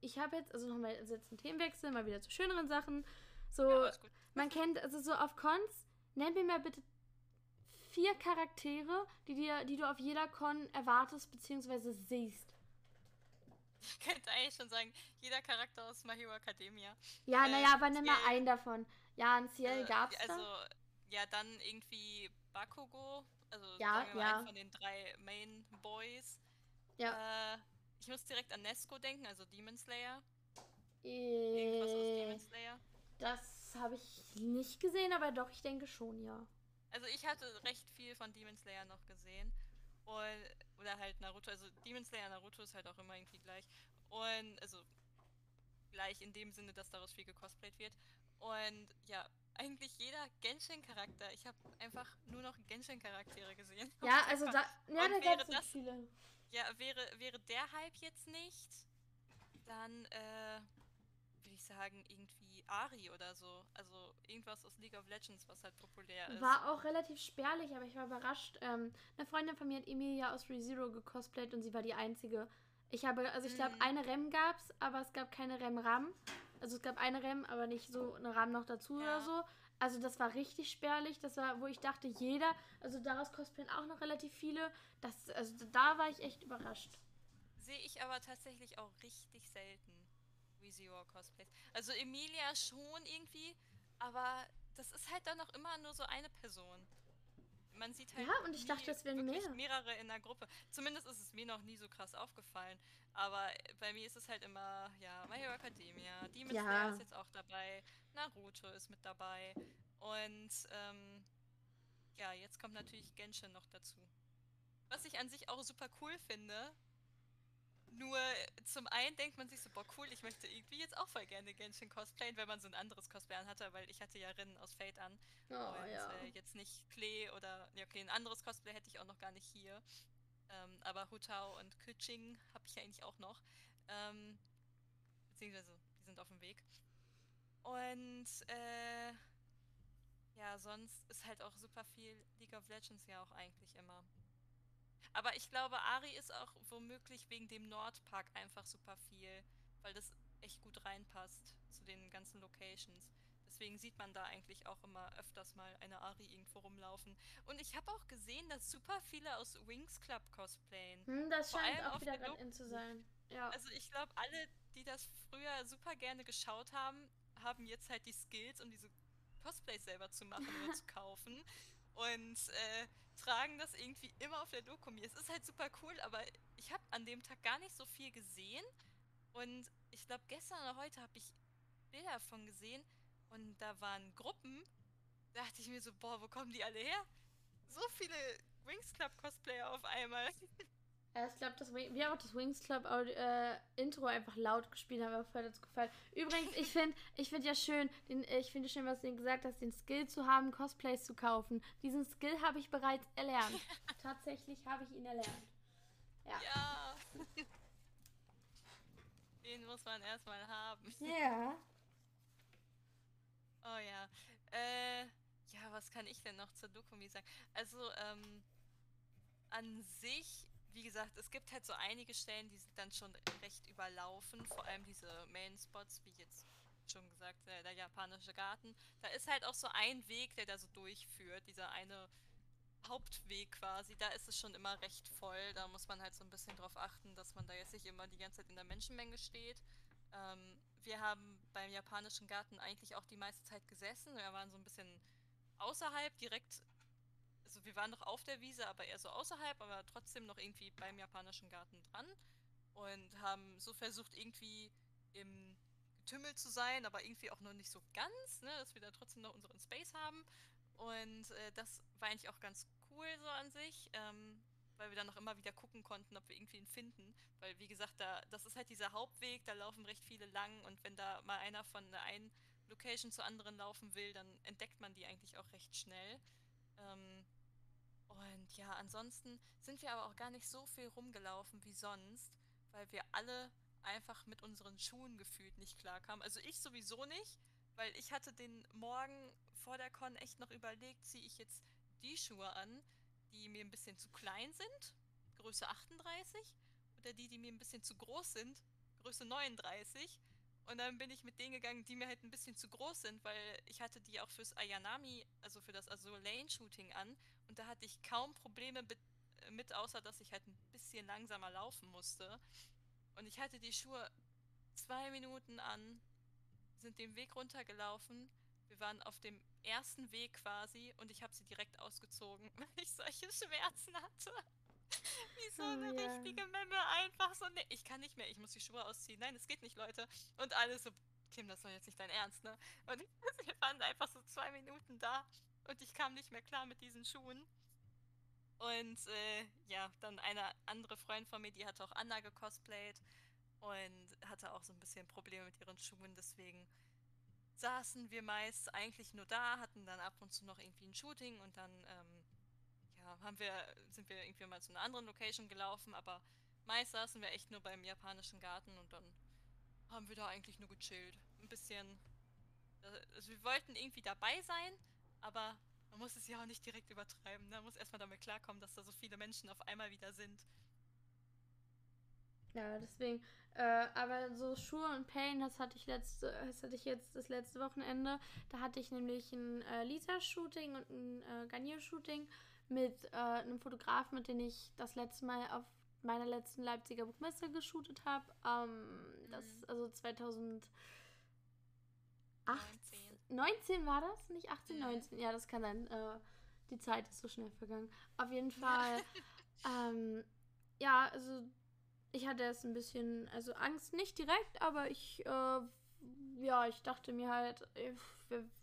ich habe jetzt, also nochmal also jetzt einen Themenwechsel, mal wieder zu schöneren Sachen. So, ja, man kennt, also so auf Cons, nenn mir mal bitte vier Charaktere, die, dir, die du auf jeder Con erwartest bzw. siehst. Ich könnte eigentlich schon sagen, jeder Charakter aus My Hero Academia. Ja, äh, naja, aber nimm mal einen davon. Ja, ein Ciel äh, gab's also, da? ja, dann irgendwie Bakugo, also ja, ja. einen von den drei Main Boys. Ja. Äh, ich muss direkt an Nesco denken, also Demon Slayer. Äh, Irgendwas aus Demon Slayer. Das habe ich nicht gesehen, aber doch, ich denke schon, ja. Also ich hatte recht viel von Demon Slayer noch gesehen. Und, oder halt Naruto. Also Demon Slayer Naruto ist halt auch immer irgendwie gleich. Und also gleich in dem Sinne, dass daraus viel gecosplayt wird. Und ja, eigentlich jeder Genshin-Charakter. Ich habe einfach nur noch Genshin-Charaktere gesehen. Ja, also da, ja, da gab es viele. Ja, wäre, wäre der Hype jetzt nicht, dann äh, würde ich sagen, irgendwie Ari oder so. Also irgendwas aus League of Legends, was halt populär ist. War auch relativ spärlich, aber ich war überrascht. Ähm, eine Freundin von mir hat Emilia aus ReZero gecosplayt und sie war die einzige. Ich habe, also ich glaube, mhm. eine Rem gab es, aber es gab keine Rem-Ram. Also es gab eine Rem, aber nicht so eine Ram noch dazu ja. oder so. Also das war richtig spärlich. Das war, wo ich dachte, jeder, also daraus cosplayen auch noch relativ viele. Das, also da war ich echt überrascht. Sehe ich aber tatsächlich auch richtig selten. ReZero Cosplays. Also Emilia schon irgendwie, aber das ist halt dann noch immer nur so eine Person. Man sieht halt. Ja, und ich dachte, es wären mehr. mehrere in der Gruppe. Zumindest ist es mir noch nie so krass aufgefallen. Aber bei mir ist es halt immer, ja, My Hero Academia, Demon ja. Slayer ist jetzt auch dabei, Naruto ist mit dabei. Und ähm, ja, jetzt kommt natürlich Genshin noch dazu. Was ich an sich auch super cool finde, nur zum einen denkt man sich so, boah cool, ich möchte irgendwie jetzt auch voll gerne Genshin cosplayen, wenn man so ein anderes Cosplay anhatte, weil ich hatte ja Rinnen aus Fate an. Oh, und ja. äh, jetzt nicht Klee oder, ja okay, ein anderes Cosplay hätte ich auch noch gar nicht hier. Ähm, aber Hutao und Kuching habe ich ja eigentlich auch noch. Ähm, beziehungsweise, die sind auf dem Weg. Und äh, ja, sonst ist halt auch super viel League of Legends ja auch eigentlich immer. Aber ich glaube, Ari ist auch womöglich wegen dem Nordpark einfach super viel, weil das echt gut reinpasst zu den ganzen Locations. Deswegen sieht man da eigentlich auch immer öfters mal eine Ari irgendwo rumlaufen. Und ich habe auch gesehen, dass super viele aus Wings Club cosplayen. Hm, das Vor scheint auch wieder gerade in zu sein. Ja. Also ich glaube, alle, die das früher super gerne geschaut haben, haben jetzt halt die Skills, um diese Cosplays selber zu machen oder zu kaufen. Und äh, tragen das irgendwie immer auf der Doku mir. Es ist halt super cool, aber ich habe an dem Tag gar nicht so viel gesehen. Und ich glaube, gestern oder heute habe ich Bilder davon gesehen. Und da waren Gruppen. Da dachte ich mir so, boah, wo kommen die alle her? So viele Wings Club Cosplayer auf einmal. Ich glaube, wir haben auch das Wings Club äh, Intro einfach laut gespielt, haben voll dazu gefallen. Übrigens, ich finde ich find ja schön, den, ich finde schön, was du gesagt hast, den Skill zu haben, Cosplays zu kaufen. Diesen Skill habe ich bereits erlernt. Tatsächlich habe ich ihn erlernt. Ja. ja. Den muss man erstmal haben. Ja. Oh ja. Äh, ja, was kann ich denn noch zur Dokumi sagen? Also, ähm, an sich wie gesagt, es gibt halt so einige Stellen, die sind dann schon recht überlaufen, vor allem diese Main-Spots, wie jetzt schon gesagt, der, der, japanische Garten. Da ist halt auch so ein Weg, der da so durchführt, dieser eine Hauptweg quasi, da ist es schon immer recht voll. Da muss man halt so ein bisschen drauf achten, dass man da jetzt nicht immer die ganze Zeit in der Menschenmenge steht. Ähm, wir haben beim japanischen Garten eigentlich auch die meiste Zeit gesessen. Wir waren so ein bisschen außerhalb, direkt also wir waren noch auf der Wiese, aber eher so außerhalb, aber trotzdem noch irgendwie beim japanischen Garten dran und haben so versucht, irgendwie im Getümmel zu sein, aber irgendwie auch noch nicht so ganz, ne, dass wir da trotzdem noch unseren Space haben. Und äh, das war eigentlich auch ganz cool so an sich, ähm, weil wir dann noch immer wieder gucken konnten, ob wir irgendwie ihn finden. Weil, wie gesagt, da, das ist halt dieser Hauptweg, da laufen recht viele lang und wenn da mal einer von der einen Location zur anderen laufen will, dann entdeckt man die eigentlich auch recht schnell. Ähm, und ja, ansonsten sind wir aber auch gar nicht so viel rumgelaufen wie sonst, weil wir alle einfach mit unseren Schuhen gefühlt nicht klarkamen. Also ich sowieso nicht, weil ich hatte den Morgen vor der Con echt noch überlegt, ziehe ich jetzt die Schuhe an, die mir ein bisschen zu klein sind, Größe 38, oder die, die mir ein bisschen zu groß sind, Größe 39. Und dann bin ich mit denen gegangen, die mir halt ein bisschen zu groß sind, weil ich hatte die auch fürs Ayanami, also für das Azur Lane Shooting an. Und da hatte ich kaum Probleme mit, außer dass ich halt ein bisschen langsamer laufen musste. Und ich hatte die Schuhe zwei Minuten an, sind den Weg runtergelaufen. Wir waren auf dem ersten Weg quasi und ich habe sie direkt ausgezogen, weil ich solche Schmerzen hatte. Wie so eine oh, ja. richtige Memme einfach so, ne, ich kann nicht mehr, ich muss die Schuhe ausziehen. Nein, es geht nicht, Leute. Und alle so, Kim, das war jetzt nicht dein Ernst, ne? Und wir waren einfach so zwei Minuten da und ich kam nicht mehr klar mit diesen Schuhen. Und äh, ja, dann eine andere Freundin von mir, die hat auch Anna gecosplayt. und hatte auch so ein bisschen Probleme mit ihren Schuhen. Deswegen saßen wir meist eigentlich nur da, hatten dann ab und zu noch irgendwie ein Shooting und dann ähm, ja, haben wir, sind wir irgendwie mal zu einer anderen Location gelaufen, aber meist saßen wir echt nur beim japanischen Garten und dann haben wir da eigentlich nur gechillt. Ein bisschen. Also wir wollten irgendwie dabei sein, aber man muss es ja auch nicht direkt übertreiben. Ne? Man muss erstmal damit klarkommen, dass da so viele Menschen auf einmal wieder sind. Ja, deswegen. Äh, aber so Schuhe und Pain, das hatte ich letzte, das hatte ich jetzt das letzte Wochenende. Da hatte ich nämlich ein äh, Lisa-Shooting und ein äh, Garnier-Shooting mit äh, einem Fotografen, mit dem ich das letzte Mal auf meiner letzten Leipziger Buchmesse geshootet habe. Ähm, das, mhm. also 2008. 19. 19 war das? Nicht 18, mhm. 19. Ja, das kann sein. Äh, die Zeit ist so schnell vergangen. Auf jeden Fall. ähm, ja, also ich hatte jetzt ein bisschen, also Angst nicht direkt, aber ich, äh, ja, ich dachte mir halt,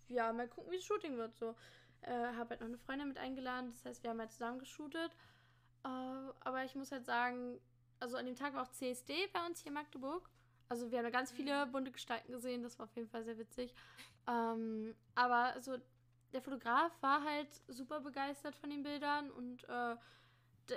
ja, mal gucken, wie das Shooting wird. So, äh, habe halt noch eine Freundin mit eingeladen, das heißt, wir haben halt zusammen geshootet. Äh, aber ich muss halt sagen, also an dem Tag war auch CSD bei uns hier in Magdeburg. Also wir haben da ganz viele mhm. bunte Gestalten gesehen, das war auf jeden Fall sehr witzig. Ähm, aber also der Fotograf war halt super begeistert von den Bildern und äh,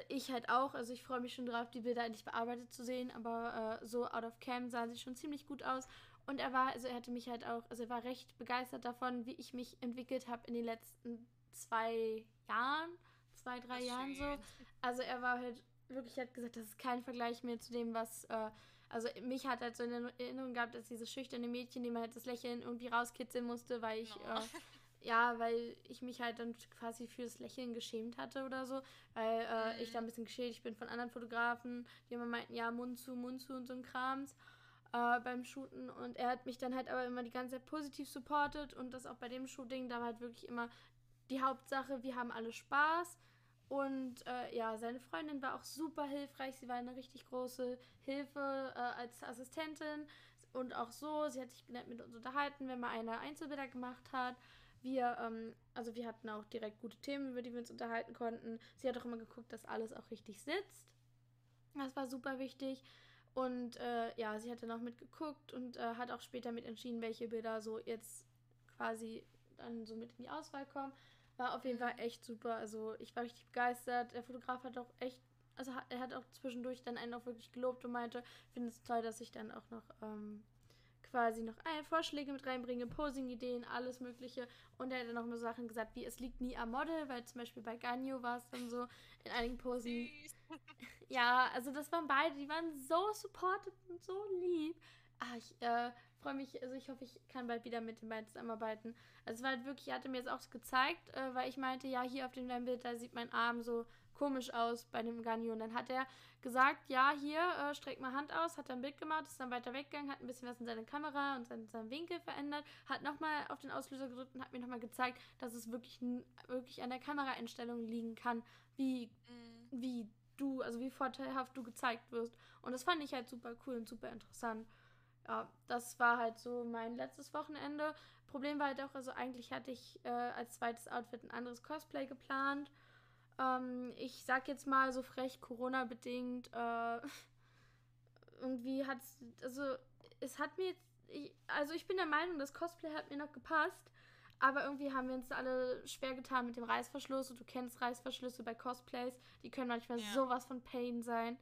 ich halt auch. Also ich freue mich schon drauf, die Bilder endlich bearbeitet zu sehen. Aber äh, so out of cam sahen sie schon ziemlich gut aus. Und er war, also er hatte mich halt auch, also er war recht begeistert davon, wie ich mich entwickelt habe in den letzten zwei Jahren, zwei, drei Jahren so. Also er war halt wirklich, hat gesagt, das ist kein Vergleich mehr zu dem, was, äh, also mich hat halt so in Erinnerung gehabt, dass dieses schüchterne Mädchen, dem man halt das Lächeln irgendwie rauskitzeln musste, weil ich, no. äh, ja, weil ich mich halt dann quasi für das Lächeln geschämt hatte oder so, weil äh, mhm. ich da ein bisschen geschädigt bin von anderen Fotografen, die immer meinten, ja, Mund zu, Mund zu und so ein Krams äh, beim Shooten und er hat mich dann halt aber immer die ganze Zeit positiv supportet und das auch bei dem Shooting, da war halt wirklich immer die Hauptsache, wir haben alle Spaß und äh, ja, seine Freundin war auch super hilfreich, sie war eine richtig große Hilfe äh, als Assistentin und auch so, sie hat sich nett mit uns unterhalten, wenn man eine Einzelbilder gemacht hat wir, ähm, also wir hatten auch direkt gute Themen, über die wir uns unterhalten konnten. Sie hat auch immer geguckt, dass alles auch richtig sitzt. Das war super wichtig. Und äh, ja, sie hat dann auch mitgeguckt und äh, hat auch später mit entschieden, welche Bilder so jetzt quasi dann so mit in die Auswahl kommen. War auf jeden Fall echt super. Also ich war richtig begeistert. Der Fotograf hat auch echt, also er hat auch zwischendurch dann einen auch wirklich gelobt und meinte, finde es toll, dass ich dann auch noch ähm, quasi noch Vorschläge mit reinbringe, Posing-Ideen, alles Mögliche. Und er hat dann noch mal Sachen gesagt, wie es liegt nie am Model, weil zum Beispiel bei Ganyo war es dann so in einigen Posen. ja, also das waren beide, die waren so supportive und so lieb. Ah, ich äh, freue mich, also ich hoffe, ich kann bald wieder mit den beiden zusammenarbeiten. Also es war halt wirklich, er hatte mir jetzt auch gezeigt, äh, weil ich meinte, ja, hier auf dem Bild, da sieht mein Arm so komisch aus bei dem Ganyo. Und dann hat er gesagt, ja, hier, äh, streck mal Hand aus, hat dann ein Bild gemacht, ist dann weiter weggegangen, hat ein bisschen was in seine Kamera und seinen, seinen Winkel verändert, hat nochmal auf den Auslöser gedrückt und hat mir nochmal gezeigt, dass es wirklich, wirklich an der Kameraeinstellung liegen kann, wie, mhm. wie du, also wie vorteilhaft du gezeigt wirst. Und das fand ich halt super cool und super interessant. Ja, das war halt so mein letztes Wochenende. Problem war halt auch, also eigentlich hatte ich äh, als zweites Outfit ein anderes Cosplay geplant. Ähm, ich sag jetzt mal so frech, Corona-bedingt, äh, irgendwie hat es, also es hat mir, ich, also ich bin der Meinung, das Cosplay hat mir noch gepasst, aber irgendwie haben wir uns alle schwer getan mit dem Reißverschluss und du kennst Reißverschlüsse bei Cosplays, die können manchmal ja. sowas von Pain sein.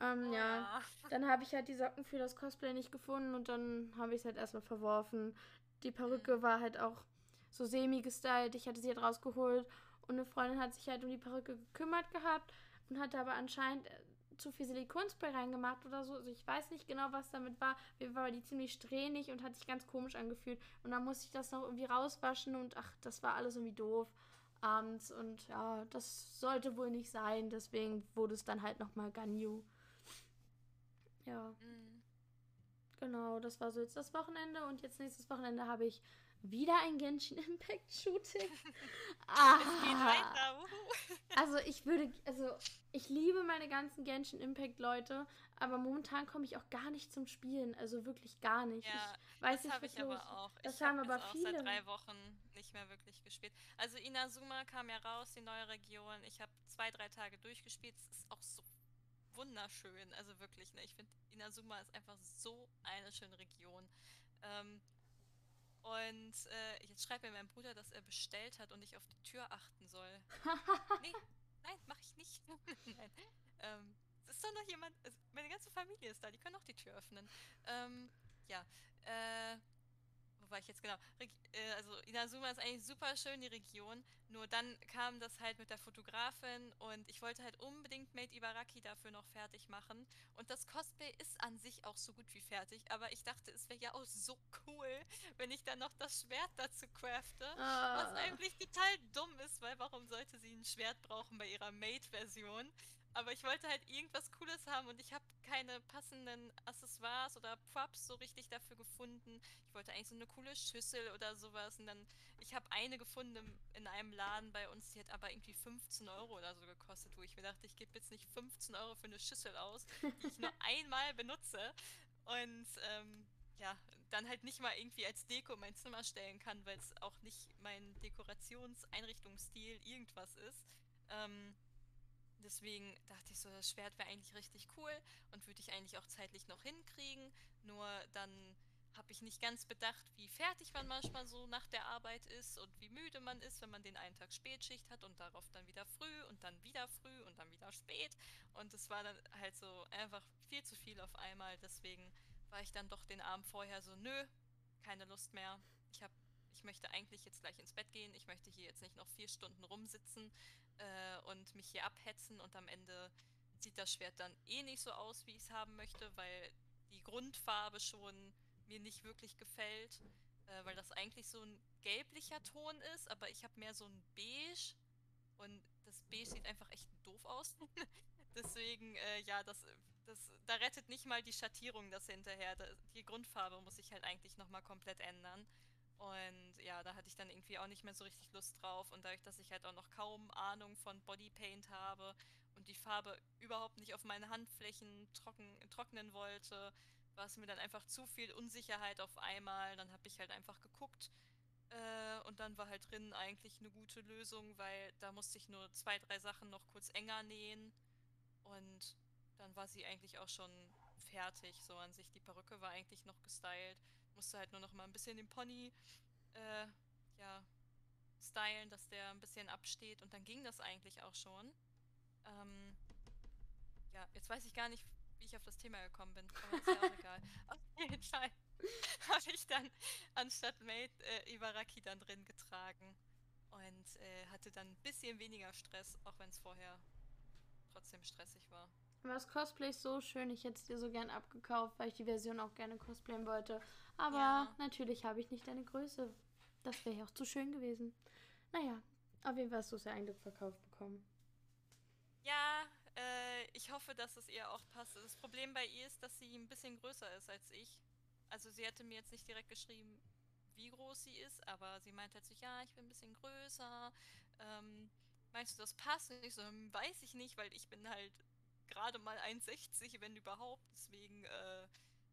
Ähm, oh, ja. ja. Dann habe ich halt die Socken für das Cosplay nicht gefunden und dann habe ich es halt erstmal verworfen. Die Perücke mhm. war halt auch so semi-gestylt. Ich hatte sie halt rausgeholt und eine Freundin hat sich halt um die Perücke gekümmert gehabt und hatte aber anscheinend äh, zu viel Silikonspray reingemacht oder so. Also ich weiß nicht genau, was damit war. Mir war die ziemlich strähnig und hat sich ganz komisch angefühlt. Und dann musste ich das noch irgendwie rauswaschen und ach, das war alles irgendwie doof abends. Und ja, das sollte wohl nicht sein. Deswegen wurde es dann halt nochmal Ganyu. Ja. Mhm. Genau, das war so jetzt das Wochenende. Und jetzt nächstes Wochenende habe ich wieder ein Genshin Impact Shooting. ah. Es geht weiter. also ich würde, also ich liebe meine ganzen Genshin Impact Leute, aber momentan komme ich auch gar nicht zum Spielen, also wirklich gar nicht. Ja, ich weiß das habe ich aber auch. Das ich haben hab aber viele. seit drei Wochen nicht mehr wirklich gespielt. Also Inazuma kam ja raus, die neue Region. Ich habe zwei, drei Tage durchgespielt. Es ist auch so wunderschön. Also wirklich, ne? Ich finde, Inazuma ist einfach so eine schöne Region. Ähm, und äh, jetzt schreibt mir mein Bruder, dass er bestellt hat und ich auf die Tür achten soll. Nee, nein, mache ich nicht. nein. Ähm, es ist doch noch jemand, also meine ganze Familie ist da, die können auch die Tür öffnen. Ähm, ja, äh, war ich jetzt genau? Äh, also Inazuma ist eigentlich super schön, die Region. Nur dann kam das halt mit der Fotografin und ich wollte halt unbedingt Made Ibaraki dafür noch fertig machen. Und das Cosplay ist an sich auch so gut wie fertig, aber ich dachte, es wäre ja auch so cool, wenn ich dann noch das Schwert dazu crafte. Was Ah. eigentlich total dumm ist, weil warum sollte sie ein Schwert brauchen bei ihrer Made-Version? Aber ich wollte halt irgendwas Cooles haben und ich habe keine passenden Accessoires oder Props so richtig dafür gefunden. Ich wollte eigentlich so eine coole Schüssel oder sowas. Und dann, ich habe eine gefunden in einem Laden bei uns, die hat aber irgendwie 15 Euro oder so gekostet, wo ich mir dachte, ich gebe jetzt nicht 15 Euro für eine Schüssel aus, die ich nur einmal benutze. Und ähm, ja, dann halt nicht mal irgendwie als Deko in mein Zimmer stellen kann, weil es auch nicht mein Dekorationseinrichtungsstil irgendwas ist. Ähm, Deswegen dachte ich so, das Schwert wäre eigentlich richtig cool und würde ich eigentlich auch zeitlich noch hinkriegen. Nur dann habe ich nicht ganz bedacht, wie fertig man manchmal so nach der Arbeit ist und wie müde man ist, wenn man den einen Tag Spätschicht hat und darauf dann wieder früh und dann wieder früh und dann wieder spät. Und es war dann halt so einfach viel zu viel auf einmal. Deswegen war ich dann doch den Abend vorher so, nö, keine Lust mehr. Ich habe ich möchte eigentlich jetzt gleich ins Bett gehen. Ich möchte hier jetzt nicht noch vier Stunden rumsitzen äh, und mich hier abhetzen und am Ende sieht das Schwert dann eh nicht so aus, wie ich es haben möchte, weil die Grundfarbe schon mir nicht wirklich gefällt, äh, weil das eigentlich so ein gelblicher Ton ist, aber ich habe mehr so ein Beige und das Beige sieht einfach echt doof aus. Deswegen, äh, ja, das, das, da rettet nicht mal die Schattierung das hinterher. Die Grundfarbe muss ich halt eigentlich nochmal komplett ändern. Und ja, da hatte ich dann irgendwie auch nicht mehr so richtig Lust drauf. Und dadurch, dass ich halt auch noch kaum Ahnung von Bodypaint habe und die Farbe überhaupt nicht auf meine Handflächen trocken, trocknen wollte, war es mir dann einfach zu viel Unsicherheit auf einmal. Dann habe ich halt einfach geguckt. Äh, und dann war halt drin eigentlich eine gute Lösung, weil da musste ich nur zwei, drei Sachen noch kurz enger nähen. Und dann war sie eigentlich auch schon fertig. So an sich, die Perücke war eigentlich noch gestylt. Musste halt nur noch mal ein bisschen den Pony äh, ja, stylen, dass der ein bisschen absteht. Und dann ging das eigentlich auch schon. Ähm, ja, jetzt weiß ich gar nicht, wie ich auf das Thema gekommen bin, aber ist ja auch egal. Auf jeden Fall habe ich dann anstatt Mate äh, Ibaraki dann drin getragen und äh, hatte dann ein bisschen weniger Stress, auch wenn es vorher trotzdem stressig war. Aber das Cosplay so schön. Ich hätte es dir so gern abgekauft, weil ich die Version auch gerne cosplayen wollte. Aber Ja, natürlich habe ich nicht deine Größe. Das wäre ja auch zu schön gewesen. Naja, auf jeden Fall hast du es ja eigentlich verkauft bekommen. ja, äh, ich hoffe, dass es ihr auch passt. Das Problem bei ihr ist, dass sie ein bisschen größer ist als ich. Also sie hatte mir jetzt nicht direkt geschrieben, wie groß sie ist, aber sie meinte halt so, ja, ich bin ein bisschen größer. Ähm, meinst du, das passt? Und ich so, weiß ich nicht, weil ich bin halt gerade mal 1,60, wenn überhaupt. Deswegen äh,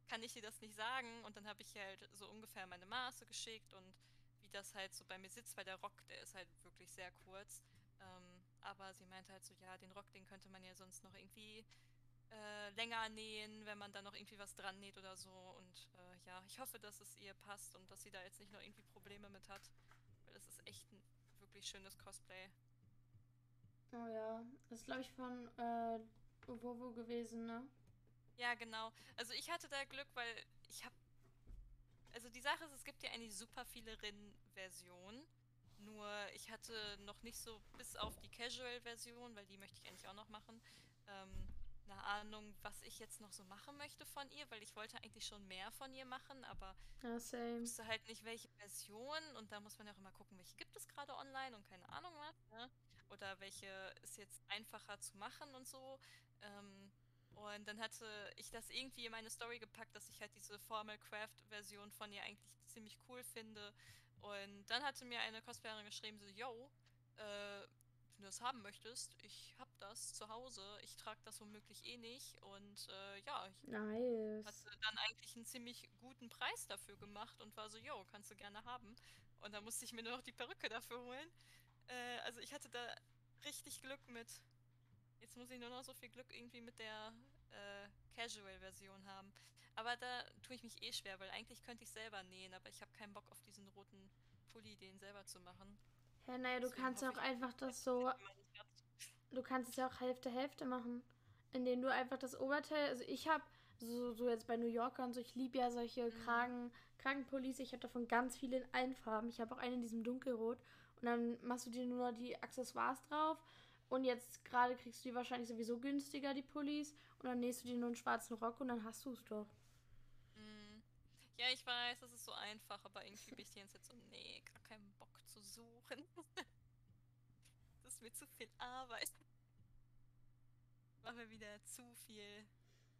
kann ich dir das nicht sagen. Und dann habe ich halt so ungefähr meine Maße geschickt und wie das halt so bei mir sitzt, weil der Rock, der ist halt wirklich sehr kurz. Ähm, aber sie meinte halt so, ja, den Rock, den könnte man ja sonst noch irgendwie äh, länger nähen, wenn man da noch irgendwie was dran näht oder so. Und äh, ja, ich hoffe, dass es ihr passt und dass sie da jetzt nicht noch irgendwie Probleme mit hat. Weil das ist echt ein wirklich schönes Cosplay. Oh ja, das ist glaube ich von äh, Vovo gewesen, ne? Ja, genau. Also ich hatte da Glück, weil ich habe Also die Sache ist, es gibt ja eigentlich super viele Rin-Versionen. Nur ich hatte noch nicht so, bis auf die Casual-Version, weil die möchte ich eigentlich auch noch machen, ähm, eine Ahnung, was ich jetzt noch so machen möchte von ihr, weil ich wollte eigentlich schon mehr von ihr machen, aber Ja, same. wusste halt nicht, welche Version. Und da muss man ja auch immer gucken, welche gibt es gerade online und keine Ahnung was. Ne? Oder welche ist jetzt einfacher zu machen und so. Ähm, und dann hatte ich das irgendwie in meine Story gepackt, dass ich halt diese Formal Craft Version von ihr eigentlich ziemlich cool finde. Und dann hatte mir eine Cosplayerin geschrieben, so, yo, äh, wenn du das haben möchtest, ich hab das zu Hause, ich trage das womöglich eh nicht. Und äh, ja, ich Nice. hatte dann eigentlich einen ziemlich guten Preis dafür gemacht und war so, jo, kannst du gerne haben. Und dann musste ich mir nur noch die Perücke dafür holen. Äh, also ich hatte da richtig Glück mit. Jetzt muss ich nur noch so viel Glück irgendwie mit der äh, Casual-Version haben. Aber da tue ich mich eh schwer, weil eigentlich könnte ich selber nähen, aber ich habe keinen Bock auf diesen roten Pulli, den selber zu machen. Ja, naja, du kannst ja auch einfach das so. Du kannst es ja auch Hälfte Hälfte machen. Indem du einfach das Oberteil. Also ich habe so, so jetzt bei New Yorker und so, ich liebe ja solche mhm. Kragen, Kragenpullis. Ich habe davon ganz viele in allen Farben. Ich habe auch einen in diesem dunkelrot. Und dann machst du dir nur noch die Accessoires drauf. Und jetzt gerade kriegst du die wahrscheinlich sowieso günstiger, die Pullis. Und dann nähst du dir nur einen schwarzen Rock und dann hast du es doch. Ja, ich weiß, das ist so einfach, aber irgendwie bin ich jetzt so, nee, gar keinen Bock zu suchen. das ist mir zu viel Arbeit. Machen wir wieder zu viel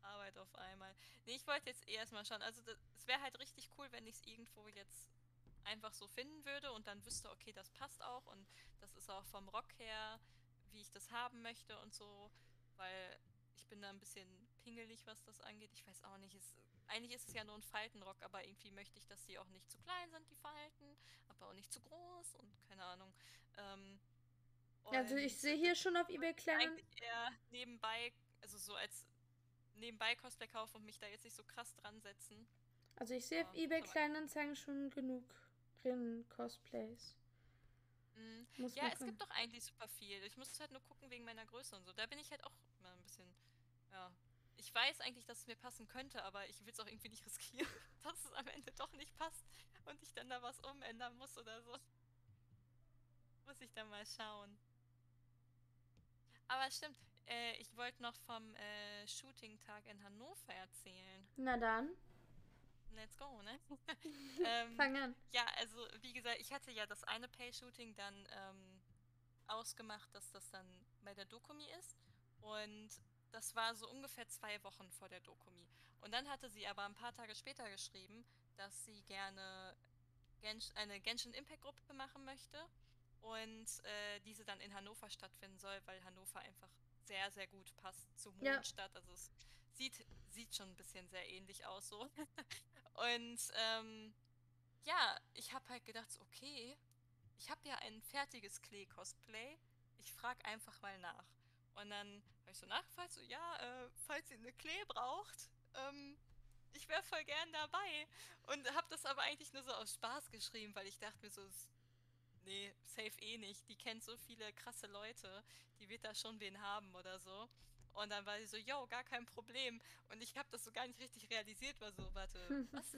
Arbeit auf einmal. Nee, ich wollte jetzt erstmal schauen. Also es wäre halt richtig cool, wenn ich es irgendwo jetzt einfach so finden würde und dann wüsste, okay, das passt auch und das ist auch vom Rock her, wie ich das haben möchte und so, weil ich bin da ein bisschen pingelig, was das angeht. Ich weiß auch nicht, es, eigentlich ist es ja nur ein Faltenrock, aber irgendwie möchte ich, dass die auch nicht zu klein sind, die Falten, aber auch nicht zu groß und keine Ahnung. Ähm, also ich sehe hier schon auf eBay Kleinanzeigen. Eigentlich eher nebenbei, also so als nebenbei Cosplay kaufen und mich da jetzt nicht so krass dran setzen. Also ich sehe auf eBay Kleinanzeigen schon genug Rinnen-Cosplays. Mhm. Ja, es gibt doch eigentlich super viel. Ich muss halt nur gucken wegen meiner Größe und so. Da bin ich halt auch mal ein bisschen, ja. Ich weiß eigentlich, dass es mir passen könnte, aber ich will es auch irgendwie nicht riskieren, dass es am Ende doch nicht passt und ich dann da was umändern muss oder so. Muss ich dann mal schauen. Aber stimmt, äh, ich wollte noch vom äh, Shooting-Tag in Hannover erzählen. Na dann. Let's go, ne? ähm, Fang an. Ja, also wie gesagt, ich hatte ja das eine Pay-Shooting dann ähm, ausgemacht, dass das dann bei der Dokumi ist. Und das war so ungefähr zwei Wochen vor der Dokumi. Und dann hatte sie aber ein paar Tage später geschrieben, dass sie gerne Gensh eine Genshin Impact Gruppe machen möchte und äh, diese dann in Hannover stattfinden soll, weil Hannover einfach sehr, sehr gut passt zu Mondstadt. Ja. Also es sieht, sieht schon ein bisschen sehr ähnlich aus so. Und ähm, ja, ich habe halt gedacht, okay, ich habe ja ein fertiges Klee-Cosplay. Ich frage einfach mal nach. Und dann habe ich so nachgefragt, so, ja, äh, falls ihr eine Klee braucht, ähm, ich wäre voll gern dabei. Und habe das aber eigentlich nur so aus Spaß geschrieben, weil ich dachte mir so, nee, safe eh nicht. Die kennt so viele krasse Leute, die wird da schon wen haben oder so. Und dann war sie so, yo, gar kein Problem. Und ich habe das so gar nicht richtig realisiert, war so, warte, was?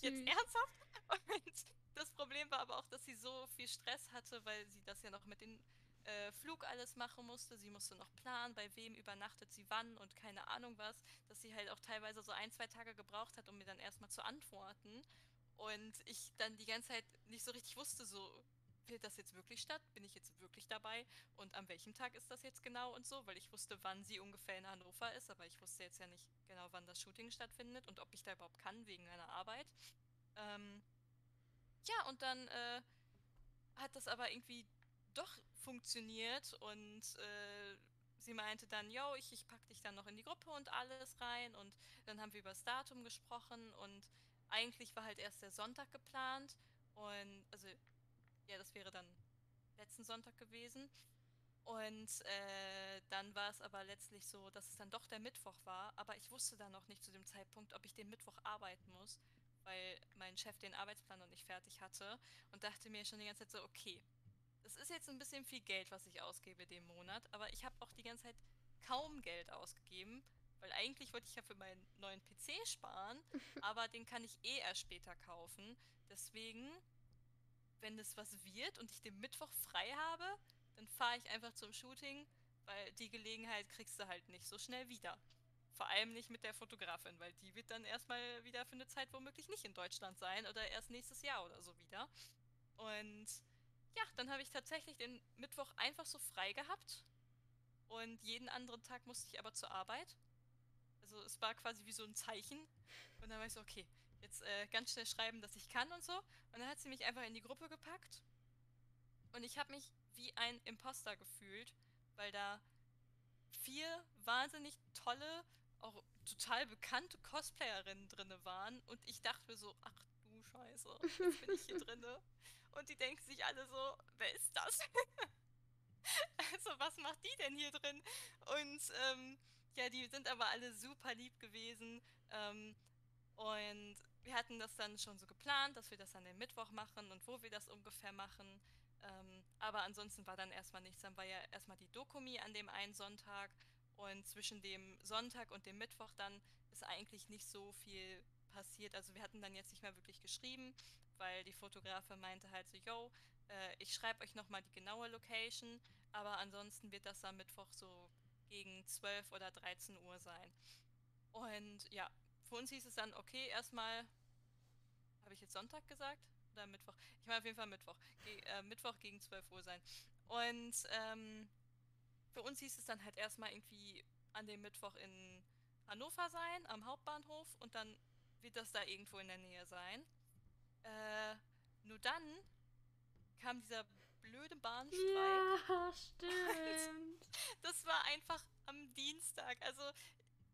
Jetzt ernsthaft? Und das Problem war aber auch, dass sie so viel Stress hatte, weil sie das ja noch mit dem äh, Flug alles machen musste. Sie musste noch planen, bei wem übernachtet sie wann und keine Ahnung was, dass sie halt auch teilweise so ein, zwei Tage gebraucht hat, um mir dann erstmal zu antworten. Und ich dann die ganze Zeit nicht so richtig wusste, so, findet das jetzt wirklich statt? Bin ich jetzt wirklich dabei? Und an welchem Tag ist das jetzt genau und so? Weil ich wusste, wann sie ungefähr in Hannover ist, aber ich wusste jetzt ja nicht genau, wann das Shooting stattfindet und ob ich da überhaupt kann wegen meiner Arbeit. Ähm, ja, und dann äh, hat das aber irgendwie doch funktioniert und äh, sie meinte dann, yo, ich, ich pack dich dann noch in die Gruppe und alles rein und dann haben wir über das Datum gesprochen und eigentlich war halt erst der Sonntag geplant und also ja, das wäre dann letzten Sonntag gewesen. Und äh, dann war es aber letztlich so, dass es dann doch der Mittwoch war. Aber ich wusste dann noch nicht zu dem Zeitpunkt, ob ich den Mittwoch arbeiten muss, weil mein Chef den Arbeitsplan noch nicht fertig hatte. Und dachte mir schon die ganze Zeit so, okay, das ist jetzt ein bisschen viel Geld, was ich ausgebe den Monat. Aber ich habe auch die ganze Zeit kaum Geld ausgegeben, weil eigentlich wollte ich ja für meinen neuen PC sparen. aber den kann ich eh erst später kaufen. Deswegen wenn das was wird und ich den Mittwoch frei habe, dann fahre ich einfach zum Shooting, weil die Gelegenheit kriegst du halt nicht so schnell wieder. Vor allem nicht mit der Fotografin, weil die wird dann erstmal wieder für eine Zeit womöglich nicht in Deutschland sein oder erst nächstes Jahr oder so wieder. Und ja, dann habe ich tatsächlich den Mittwoch einfach so frei gehabt. Und jeden anderen Tag musste ich aber zur Arbeit. Also es war quasi wie so ein Zeichen. Und dann war ich so, okay, jetzt äh, ganz schnell schreiben, dass ich kann und so. Und dann hat sie mich einfach in die Gruppe gepackt. Und ich habe mich wie ein Imposter gefühlt, weil da vier wahnsinnig tolle, auch total bekannte Cosplayerinnen drin waren. Und ich dachte mir so, ach du Scheiße, jetzt bin ich hier drinne. Und die denken sich alle so, wer ist das? Also, was macht die denn hier drin? Und ähm, ja, die sind aber alle super lieb gewesen. Ähm, und wir hatten das dann schon so geplant, dass wir das an dem Mittwoch machen und wo wir das ungefähr machen. Ähm, aber ansonsten war dann erstmal nichts. Dann war ja erstmal die Dokumi an dem einen Sonntag. Und zwischen dem Sonntag und dem Mittwoch dann ist eigentlich nicht so viel passiert. Also wir hatten dann jetzt nicht mehr wirklich geschrieben, weil die Fotografe meinte halt so, yo, äh, ich schreibe euch nochmal die genaue Location, aber ansonsten wird das am Mittwoch so gegen 12 oder 13 Uhr sein. Und ja, für uns hieß es dann, okay, erstmal, habe ich jetzt Sonntag gesagt? Oder Mittwoch? Ich meine auf jeden Fall Mittwoch. Ge äh, Mittwoch gegen 12 Uhr sein. Und ähm, für uns hieß es dann halt erstmal irgendwie an dem Mittwoch in Hannover sein, am Hauptbahnhof. Und dann wird das da irgendwo in der Nähe sein. Äh, nur dann kam dieser blöde Bahnstreik. Ja, stimmt. das war einfach am Dienstag. Also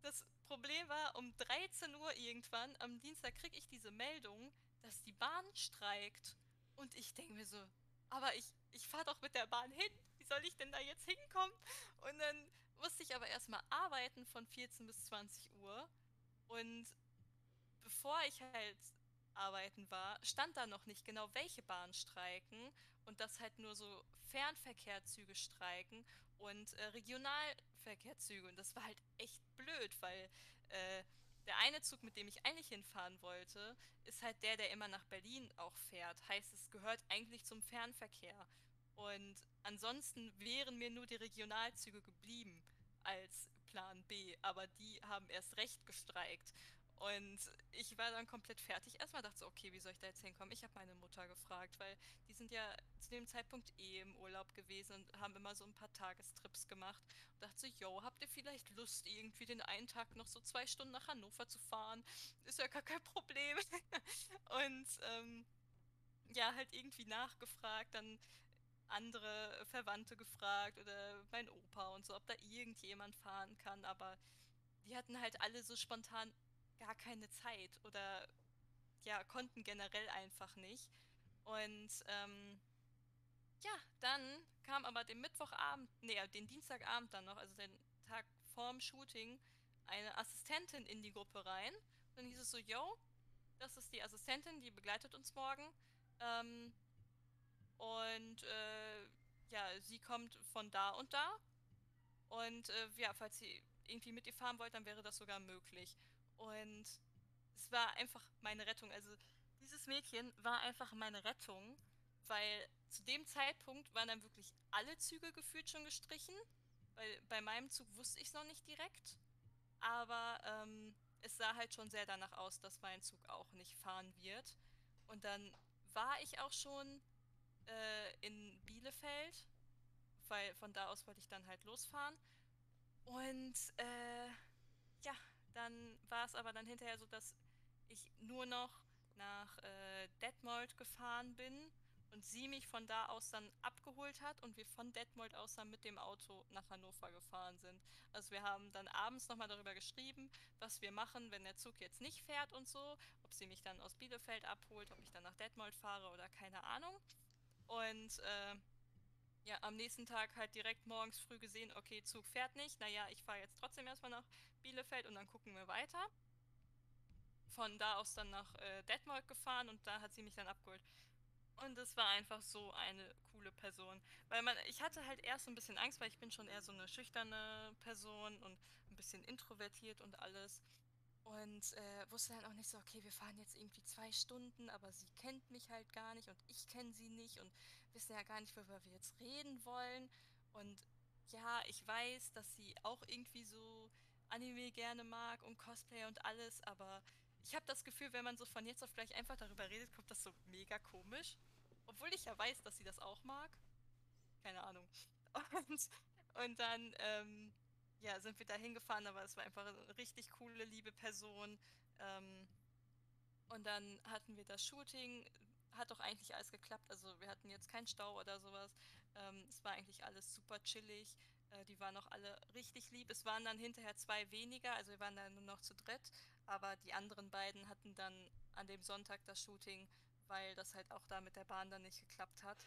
das Problem war, um 13 Uhr irgendwann am Dienstag kriege ich diese Meldung, dass die Bahn streikt. Und ich denke mir so, aber ich, ich fahre doch mit der Bahn hin. Wie soll ich denn da jetzt hinkommen? Und dann musste ich aber erstmal arbeiten von 14 bis 20 Uhr. Und bevor ich halt arbeiten war, stand da noch nicht genau, welche Bahnen streiken und dass halt nur so Fernverkehrszüge streiken und äh, Regionalverkehrszüge. Und das war halt echt blöd, weil äh, der eine Zug, mit dem ich eigentlich hinfahren wollte, ist halt der, der immer nach Berlin auch fährt. Heißt, es gehört eigentlich zum Fernverkehr. Und ansonsten wären mir nur die Regionalzüge geblieben als Plan B, aber die haben erst recht gestreikt. Und ich war dann komplett fertig. Erstmal dachte ich so, okay, wie soll ich da jetzt hinkommen? Ich habe meine Mutter gefragt, weil die sind ja zu dem Zeitpunkt eh im Urlaub gewesen und haben immer so ein paar Tagestrips gemacht. Und dachte so, yo, habt ihr vielleicht Lust, irgendwie den einen Tag noch so zwei Stunden nach Hannover zu fahren? Ist ja gar kein Problem. und ähm, ja, halt irgendwie nachgefragt, dann andere Verwandte gefragt oder mein Opa und so, ob da irgendjemand fahren kann, aber die hatten halt alle so spontan gar keine Zeit oder ja, konnten generell einfach nicht. Und ähm, ja, dann kam aber den Mittwochabend, nee, den Dienstagabend dann noch, also den Tag vorm Shooting, eine Assistentin in die Gruppe rein. Und dann hieß es so, yo, das ist die Assistentin, die begleitet uns morgen. Ähm, und äh, ja, sie kommt von da und da. Und äh, ja, falls sie irgendwie mit ihr fahren wollt, dann wäre das sogar möglich. Und es war einfach meine Rettung. Also dieses Mädchen war einfach meine Rettung, weil zu dem Zeitpunkt waren dann wirklich alle Züge gefühlt schon gestrichen. Weil bei meinem Zug wusste ich es noch nicht direkt. Aber ähm, es sah halt schon sehr danach aus, dass mein Zug auch nicht fahren wird. Und dann war ich auch schon äh, in Bielefeld, weil von da aus wollte ich dann halt losfahren. Und äh, ja, dann war es aber dann hinterher so, dass ich nur noch nach äh, Detmold gefahren bin und sie mich von da aus dann abgeholt hat und wir von Detmold aus dann mit dem Auto nach Hannover gefahren sind. Also wir haben dann abends nochmal darüber geschrieben, was wir machen, wenn der Zug jetzt nicht fährt und so, ob sie mich dann aus Bielefeld abholt, ob ich dann nach Detmold fahre oder keine Ahnung. Und äh, ja, am nächsten Tag halt direkt morgens früh gesehen, okay, Zug fährt nicht. Naja, ich fahre jetzt trotzdem erstmal nach Bielefeld und dann gucken wir weiter. Von da aus dann nach äh, Detmold gefahren und da hat sie mich dann abgeholt. Und es war einfach so eine coole Person. Weil man, ich hatte halt erst so ein bisschen Angst, weil ich bin schon eher so eine schüchterne Person und ein bisschen introvertiert und alles. Und äh, wusste dann auch nicht so, okay, wir fahren jetzt irgendwie zwei Stunden, aber sie kennt mich halt gar nicht und ich kenne sie nicht und wissen ja gar nicht, worüber wir jetzt reden wollen. Und ja, ich weiß, dass sie auch irgendwie so Anime gerne mag und Cosplay und alles, aber ich habe das Gefühl, wenn man so von jetzt auf gleich einfach darüber redet, kommt das so mega komisch. Obwohl ich ja weiß, dass sie das auch mag. Keine Ahnung. Und, und dann, ähm, ja, sind wir da hingefahren, aber es war einfach eine richtig coole, liebe Person. Ähm, und dann hatten wir das Shooting. Hat doch eigentlich alles geklappt. Also wir hatten jetzt keinen Stau oder sowas. Ähm, es war eigentlich alles super chillig. Äh, die waren auch alle richtig lieb. Es waren dann hinterher zwei weniger, also wir waren dann nur noch zu dritt. Aber die anderen beiden hatten dann an dem Sonntag das Shooting, weil das halt auch da mit der Bahn dann nicht geklappt hat.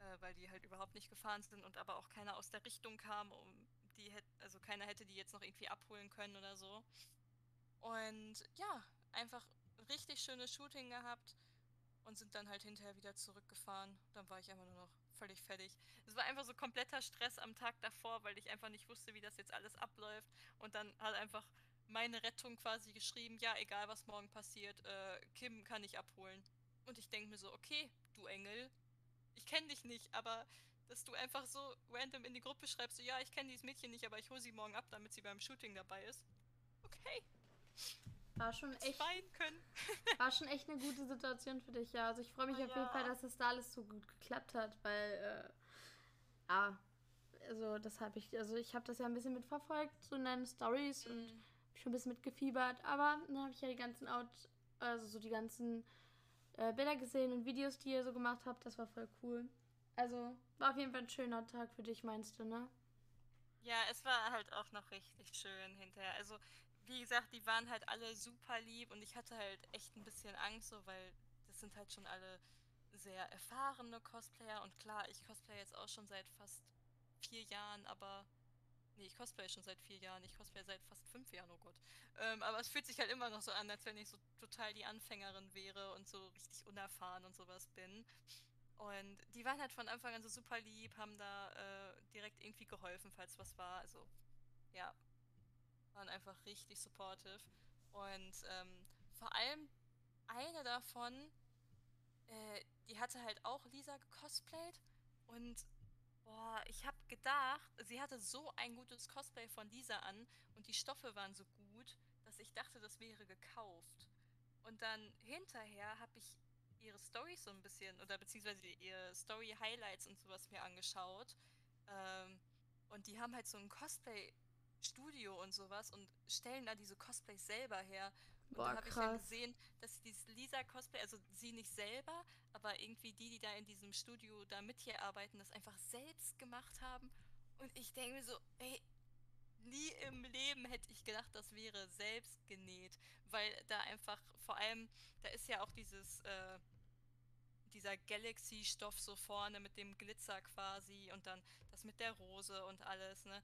äh, weil die halt überhaupt nicht gefahren sind und aber auch keiner aus der Richtung kam, um die hätte, also keiner hätte die jetzt noch irgendwie abholen können oder so. Und ja, einfach richtig schönes Shooting gehabt und sind dann halt hinterher wieder zurückgefahren. Dann war ich einfach nur noch völlig fertig. Es war einfach so kompletter Stress am Tag davor, weil ich einfach nicht wusste, wie das jetzt alles abläuft. Und dann hat einfach meine Rettung quasi geschrieben, ja, egal was morgen passiert, äh, Kim kann ich abholen. Und ich denke mir so, okay, du Engel, ich kenne dich nicht, aber dass du einfach so random in die Gruppe schreibst, so, ja, ich kenne dieses Mädchen nicht, aber ich hole sie morgen ab, damit sie beim Shooting dabei ist. Okay. War schon echt. können. war schon echt eine gute Situation für dich, ja. Also ich freue mich oh, auf jeden Fall, dass das da alles so gut geklappt hat, weil, äh, ja, also das habe ich, also ich habe das ja ein bisschen mitverfolgt, so in deinen Stories mm. und mhm. schon ein bisschen mitgefiebert, aber dann habe ich ja die ganzen Out, also so die ganzen äh, Bilder gesehen und Videos, die ihr so gemacht habt, das war voll cool. Also war auf jeden Fall ein schöner Tag für dich, meinst du, ne? Ja, es war halt auch noch richtig schön hinterher. Also wie gesagt, die waren halt alle super lieb und ich hatte halt echt ein bisschen Angst, so, weil das sind halt schon alle sehr erfahrene Cosplayer und klar, ich cosplay jetzt auch schon seit fast vier Jahren, aber nee, ich cosplay schon seit vier Jahren, ich cosplay seit fast fünf Jahren, oh Gott. Ähm, aber es fühlt sich halt immer noch so an, als wenn ich so total die Anfängerin wäre und so richtig unerfahren und sowas bin. Und die waren halt von Anfang an so super lieb, haben da äh, direkt irgendwie geholfen, falls was war. Also ja, waren einfach richtig supportive. Und ähm, vor allem eine davon, äh, die hatte halt auch Lisa gecosplayt. Und boah, ich habe gedacht, sie hatte so ein gutes Cosplay von Lisa an und die Stoffe waren so gut, dass ich dachte, das wäre gekauft. Und dann hinterher habe ich ihre Story so ein bisschen oder beziehungsweise ihre Story Highlights und sowas mir angeschaut. Ähm, und die haben halt so ein Cosplay Studio und sowas und stellen da diese Cosplays selber her. Und Boah, da habe ich dann gesehen, dass dieses Lisa-Cosplay, also sie nicht selber, aber irgendwie die, die da in diesem Studio da mit hier arbeiten, das einfach selbst gemacht haben. Und ich denke mir so, ey, nie im Leben hätte ich gedacht, das wäre selbst genäht, weil da einfach vor allem, da ist ja auch dieses, äh, dieser Galaxy-Stoff so vorne mit dem Glitzer quasi und dann das mit der Rose und alles, ne?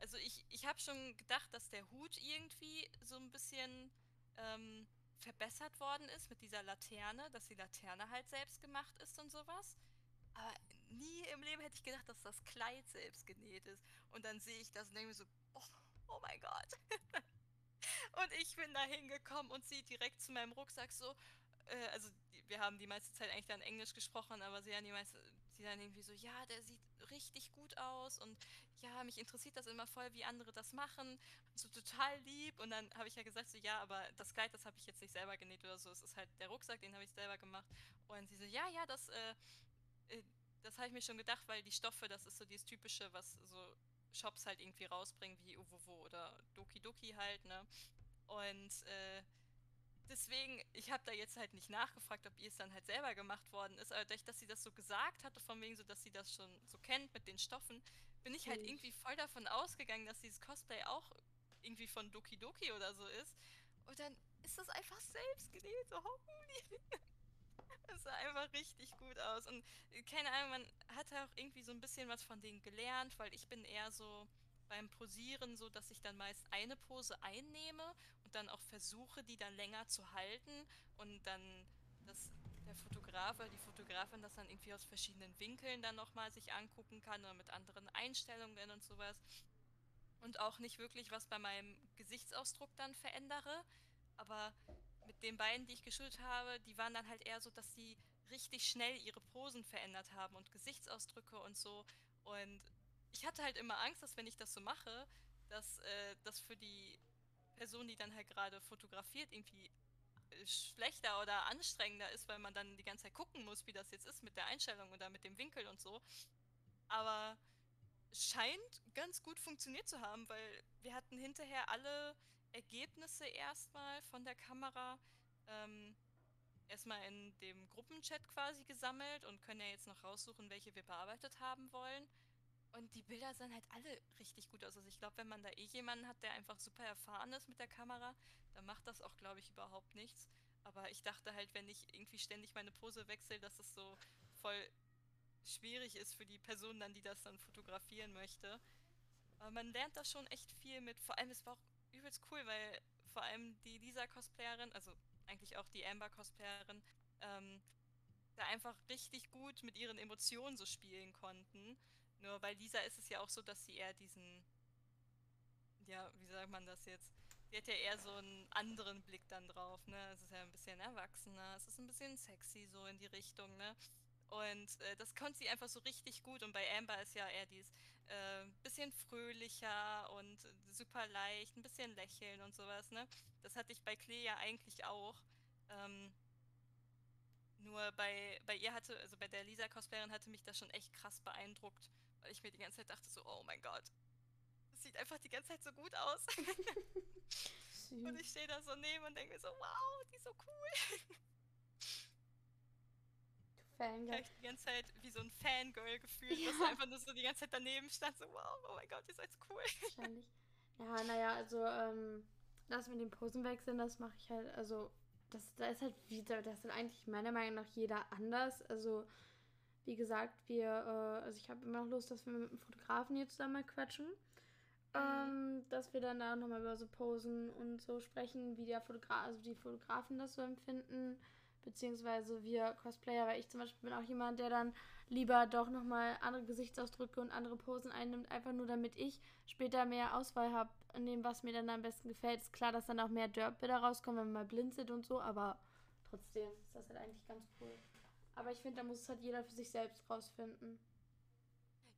Also ich, ich habe schon gedacht, dass der Hut irgendwie so ein bisschen ähm, verbessert worden ist mit dieser Laterne, dass die Laterne halt selbst gemacht ist und sowas. Aber nie im Leben hätte ich gedacht, dass das Kleid selbst genäht ist. Und dann sehe ich das und denke mir so, oh, oh mein Gott. und ich bin da hingekommen und sie direkt zu meinem Rucksack so, äh, also wir haben die meiste Zeit eigentlich dann Englisch gesprochen, aber sie haben die meiste, sie dann irgendwie so, ja, der sieht richtig gut aus und ja, mich interessiert das immer voll, wie andere das machen. So total lieb. Und dann habe ich ja gesagt, so ja, aber das Kleid, das habe ich jetzt nicht selber genäht oder so. Es ist halt der Rucksack, den habe ich selber gemacht. Und sie so, ja, ja, das, äh, äh das habe ich mir schon gedacht, weil die Stoffe, das ist so dieses typische, was so Shops halt irgendwie rausbringen, wie Uwowo oder Doki Doki halt, ne? Und äh, deswegen, ich habe da jetzt halt nicht nachgefragt, ob ihr es dann halt selber gemacht worden ist, aber dadurch, dass sie das so gesagt hatte, von wegen so, dass sie das schon so kennt mit den Stoffen, bin ich halt irgendwie voll davon ausgegangen, dass dieses Cosplay auch irgendwie von Doki Doki oder so ist. Und dann ist das einfach selbst genäht, so holy. Das sah einfach richtig gut aus. Und äh, keine Ahnung, man hat auch irgendwie so ein bisschen was von denen gelernt, weil ich bin eher so beim Posieren so, dass ich dann meist eine Pose einnehme und dann auch versuche, die dann länger zu halten und dann dass der Fotograf oder die Fotografin das dann irgendwie aus verschiedenen Winkeln dann nochmal sich angucken kann oder mit anderen Einstellungen und sowas. Und auch nicht wirklich was bei meinem Gesichtsausdruck dann verändere. Aber mit den beiden, die ich geschult habe, die waren dann halt eher so, dass sie richtig schnell ihre Posen verändert haben und Gesichtsausdrücke und so. Und ich hatte halt immer Angst, dass wenn ich das so mache, dass äh, das für die Person, die dann halt gerade fotografiert, irgendwie äh, schlechter oder anstrengender ist, weil man dann die ganze Zeit gucken muss, wie das jetzt ist mit der Einstellung oder mit dem Winkel und so. Aber scheint ganz gut funktioniert zu haben, weil wir hatten hinterher alle Ergebnisse erstmal von der Kamera ähm, erstmal in dem Gruppenchat quasi gesammelt und können ja jetzt noch raussuchen, welche wir bearbeitet haben wollen. Und die Bilder sahen halt alle richtig gut aus. Also ich glaube, wenn man da eh jemanden hat, der einfach super erfahren ist mit der Kamera, dann macht das auch, glaube ich, überhaupt nichts. Aber ich dachte halt, wenn ich irgendwie ständig meine Pose wechsle, dass es so voll schwierig ist für die Person dann, die das dann fotografieren möchte. Aber man lernt da schon echt viel mit. Vor allem, es war auch übelst cool, weil vor allem die Lisa-Cosplayerin, also eigentlich auch die Amber-Cosplayerin, ähm, da einfach richtig gut mit ihren Emotionen so spielen konnten. Nur bei Lisa ist es ja auch so, dass sie eher diesen, ja, wie sagt man das jetzt? Sie hat ja eher so einen anderen Blick dann drauf, ne? Es ist ja ein bisschen erwachsener, es ist ein bisschen sexy so in die Richtung, ne? Und äh, das konnte sie einfach so richtig gut. Und bei Amber ist ja eher dieses äh, bisschen fröhlicher und super leicht, ein bisschen lächeln und sowas, ne? Das hatte ich bei Klee ja eigentlich auch. Ähm, nur bei, bei ihr hatte, also bei der Lisa-Cosplayerin hatte mich das schon echt krass beeindruckt, weil ich mir die ganze Zeit dachte so, oh mein Gott, das sieht einfach die ganze Zeit so gut aus. und ich stehe da so neben und denke mir so, wow, die ist so cool. Fangirl. Ich habe die ganze Zeit wie so ein Fangirl gefühlt, Ja. dass du einfach nur so die ganze Zeit daneben stand, so wow, oh mein Gott, ihr seid so cool. Wahrscheinlich. Ja, naja, also, ähm, das mit den Posen wechseln, das mache ich halt, also, das, da ist halt wieder, das ist halt eigentlich meiner Meinung nach jeder anders. Also, wie gesagt, wir, äh, also ich habe immer noch Lust, dass wir mit dem Fotografen hier zusammen mal quatschen. Ähm, dass wir dann da nochmal über so Posen und so sprechen, wie der Fotograf, also die Fotografen das so empfinden, beziehungsweise wir Cosplayer, weil ich zum Beispiel bin auch jemand, der dann lieber doch nochmal andere Gesichtsausdrücke und andere Posen einnimmt, einfach nur damit ich später mehr Auswahl habe an dem, was mir dann am besten gefällt. Ist klar, dass dann auch mehr Dirt-Bilder rauskommen, wenn man mal blinzelt und so, aber trotzdem ist das halt eigentlich ganz cool. Aber ich finde, da muss es halt jeder für sich selbst rausfinden.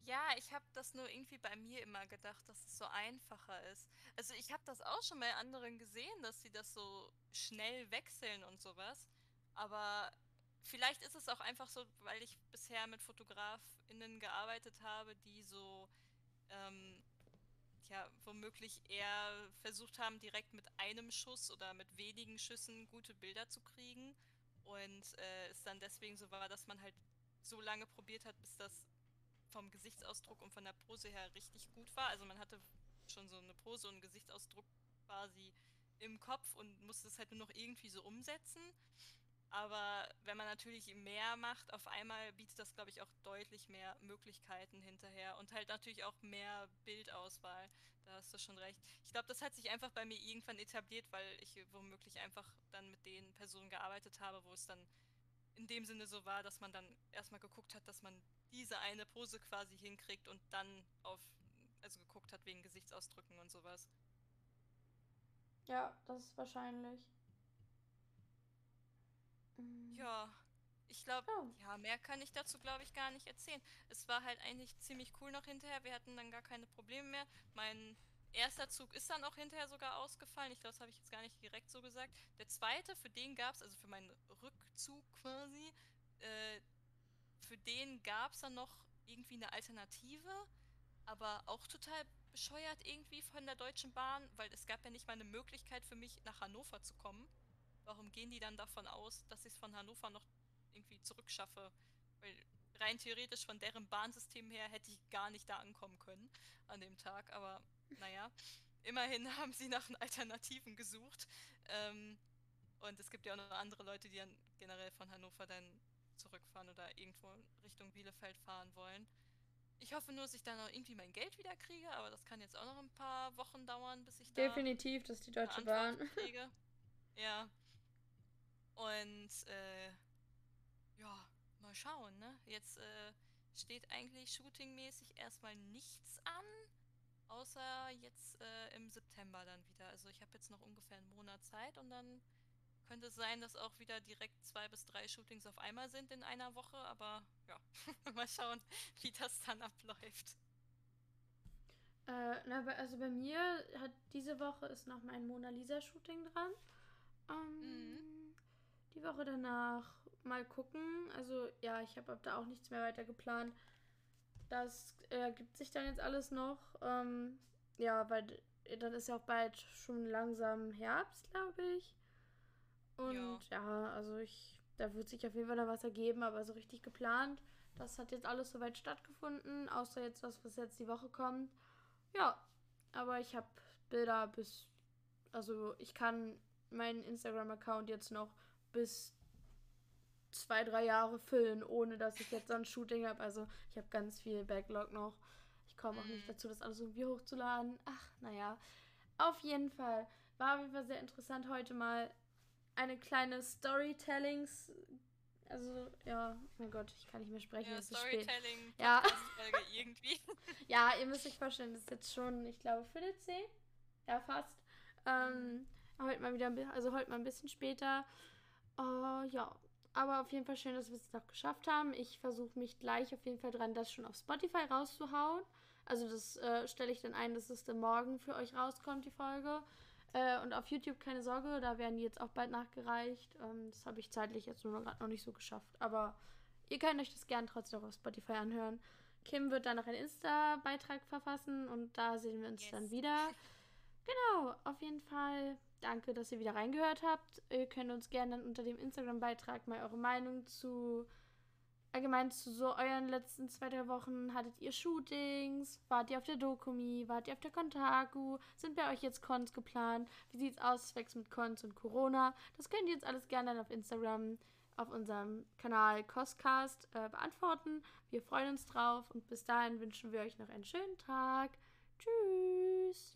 Ja, ich habe das nur irgendwie bei mir immer gedacht, dass es so einfacher ist. Also ich habe das auch schon bei anderen gesehen, dass sie das so schnell wechseln und sowas. Aber vielleicht ist es auch einfach so, weil ich bisher mit FotografInnen gearbeitet habe, die so ähm, ja, womöglich eher versucht haben, direkt mit einem Schuss oder mit wenigen Schüssen gute Bilder zu kriegen. Und äh, es dann deswegen so war, dass man halt so lange probiert hat, bis das vom Gesichtsausdruck und von der Pose her richtig gut war. Also man hatte schon so eine Pose und einen Gesichtsausdruck quasi im Kopf und musste es halt nur noch irgendwie so umsetzen. Aber wenn man natürlich mehr macht, auf einmal bietet das, glaube ich, auch deutlich mehr Möglichkeiten hinterher und halt natürlich auch mehr Bildauswahl. Da hast du schon recht. Ich glaube, das hat sich einfach bei mir irgendwann etabliert, weil ich womöglich einfach dann mit den Personen gearbeitet habe, wo es dann in dem Sinne so war, dass man dann erstmal geguckt hat, dass man diese eine Pose quasi hinkriegt und dann auf, also geguckt hat wegen Gesichtsausdrücken und sowas. Ja, das ist wahrscheinlich. Mm. Ja, ich glaube, Ja. ja, mehr kann ich dazu, glaube ich, gar nicht erzählen. Es war halt eigentlich ziemlich cool noch hinterher. Wir hatten dann gar keine Probleme mehr. Mein erster Zug ist dann auch hinterher sogar ausgefallen. Ich glaube, das habe ich jetzt gar nicht direkt so gesagt. Der zweite, für den gab es, also für meinen Rückzug quasi, äh, für den gab es dann noch irgendwie eine Alternative, aber auch total bescheuert irgendwie von der Deutschen Bahn, weil es gab ja nicht mal eine Möglichkeit für mich, nach Hannover zu kommen. Warum gehen die dann davon aus, dass ich es von Hannover noch irgendwie zurückschaffe? Weil rein theoretisch von deren Bahnsystem her hätte ich gar nicht da ankommen können an dem Tag. Aber naja, immerhin haben sie nach Alternativen gesucht. Ähm, und es gibt ja auch noch andere Leute, die dann generell von Hannover dann zurückfahren oder irgendwo Richtung Bielefeld fahren wollen. Ich hoffe nur, dass ich dann noch irgendwie mein Geld wieder kriege, aber das kann jetzt auch noch ein paar Wochen dauern, bis ich da Definitiv, das ist die Deutsche Bahn. kriege. Ja. Und äh, ja, mal schauen, ne? Jetzt äh, steht eigentlich shootingmäßig erstmal nichts an, außer jetzt äh, im September dann wieder. Also ich habe jetzt noch ungefähr einen Monat Zeit und dann könnte es sein, dass auch wieder direkt zwei bis drei Shootings auf einmal sind in einer Woche, aber ja, mal schauen, wie das dann abläuft. Äh, na, also bei mir hat diese Woche ist noch mein Mona Lisa Shooting dran. Ähm, Die Woche danach mal gucken. Also ja, ich habe da auch nichts mehr weiter geplant. Das ergibt sich dann jetzt alles noch. Ähm, ja, weil dann ist ja auch bald schon langsam Herbst, glaube ich. Und ja. also ich, da wird sich auf jeden Fall noch was ergeben, aber so richtig geplant. Das hat jetzt alles soweit stattgefunden, außer jetzt das, was jetzt die Woche kommt. Ja, aber ich habe Bilder bis, also ich kann meinen Instagram-Account jetzt noch bis zwei, drei Jahre füllen, ohne dass ich jetzt ein Shooting habe. Also ich habe ganz viel Backlog noch. Ich komme auch nicht mhm. dazu, das alles irgendwie hochzuladen. Ach, naja. Auf jeden Fall. War auf jeden Fall sehr interessant heute mal eine kleine Storytellings. Also, ja, mein Gott, ich kann nicht mehr sprechen. Ja, Storytelling, ja. irgendwie. ja, ihr müsst euch vorstellen, das ist jetzt schon, ich glaube, Viertel zehn. Ja, fast. Ähm, heute mal wieder, also heute mal ein bisschen später. Uh, ja, aber auf jeden Fall schön, dass wir es noch geschafft haben. Ich versuche mich gleich auf jeden Fall dran, das schon auf Spotify rauszuhauen. Also das äh, stelle ich dann ein, dass es dann morgen für euch rauskommt, die Folge. Äh, und auf YouTube keine Sorge, da werden die jetzt auch bald nachgereicht. Ähm, das habe ich zeitlich jetzt nur gerade noch nicht so geschafft. Aber ihr könnt euch das gern trotzdem auf Spotify anhören. Kim wird dann noch einen Insta-Beitrag verfassen und da sehen wir uns yes. dann wieder. Genau, auf jeden Fall danke, dass ihr wieder reingehört habt. Ihr könnt uns gerne dann unter dem Instagram-Beitrag mal eure Meinung zu allgemein zu so euren letzten zwei, drei Wochen. Hattet ihr Shootings? Wart ihr auf der Dokumi? Wart ihr auf der Kontaku? Sind bei euch jetzt Cons geplant? Wie sieht's aus, Zwecks mit Cons und Corona? Das könnt ihr jetzt alles gerne dann auf Instagram auf unserem Kanal Coscast äh, beantworten. Wir freuen uns drauf und bis dahin wünschen wir euch noch einen schönen Tag. Tschüss.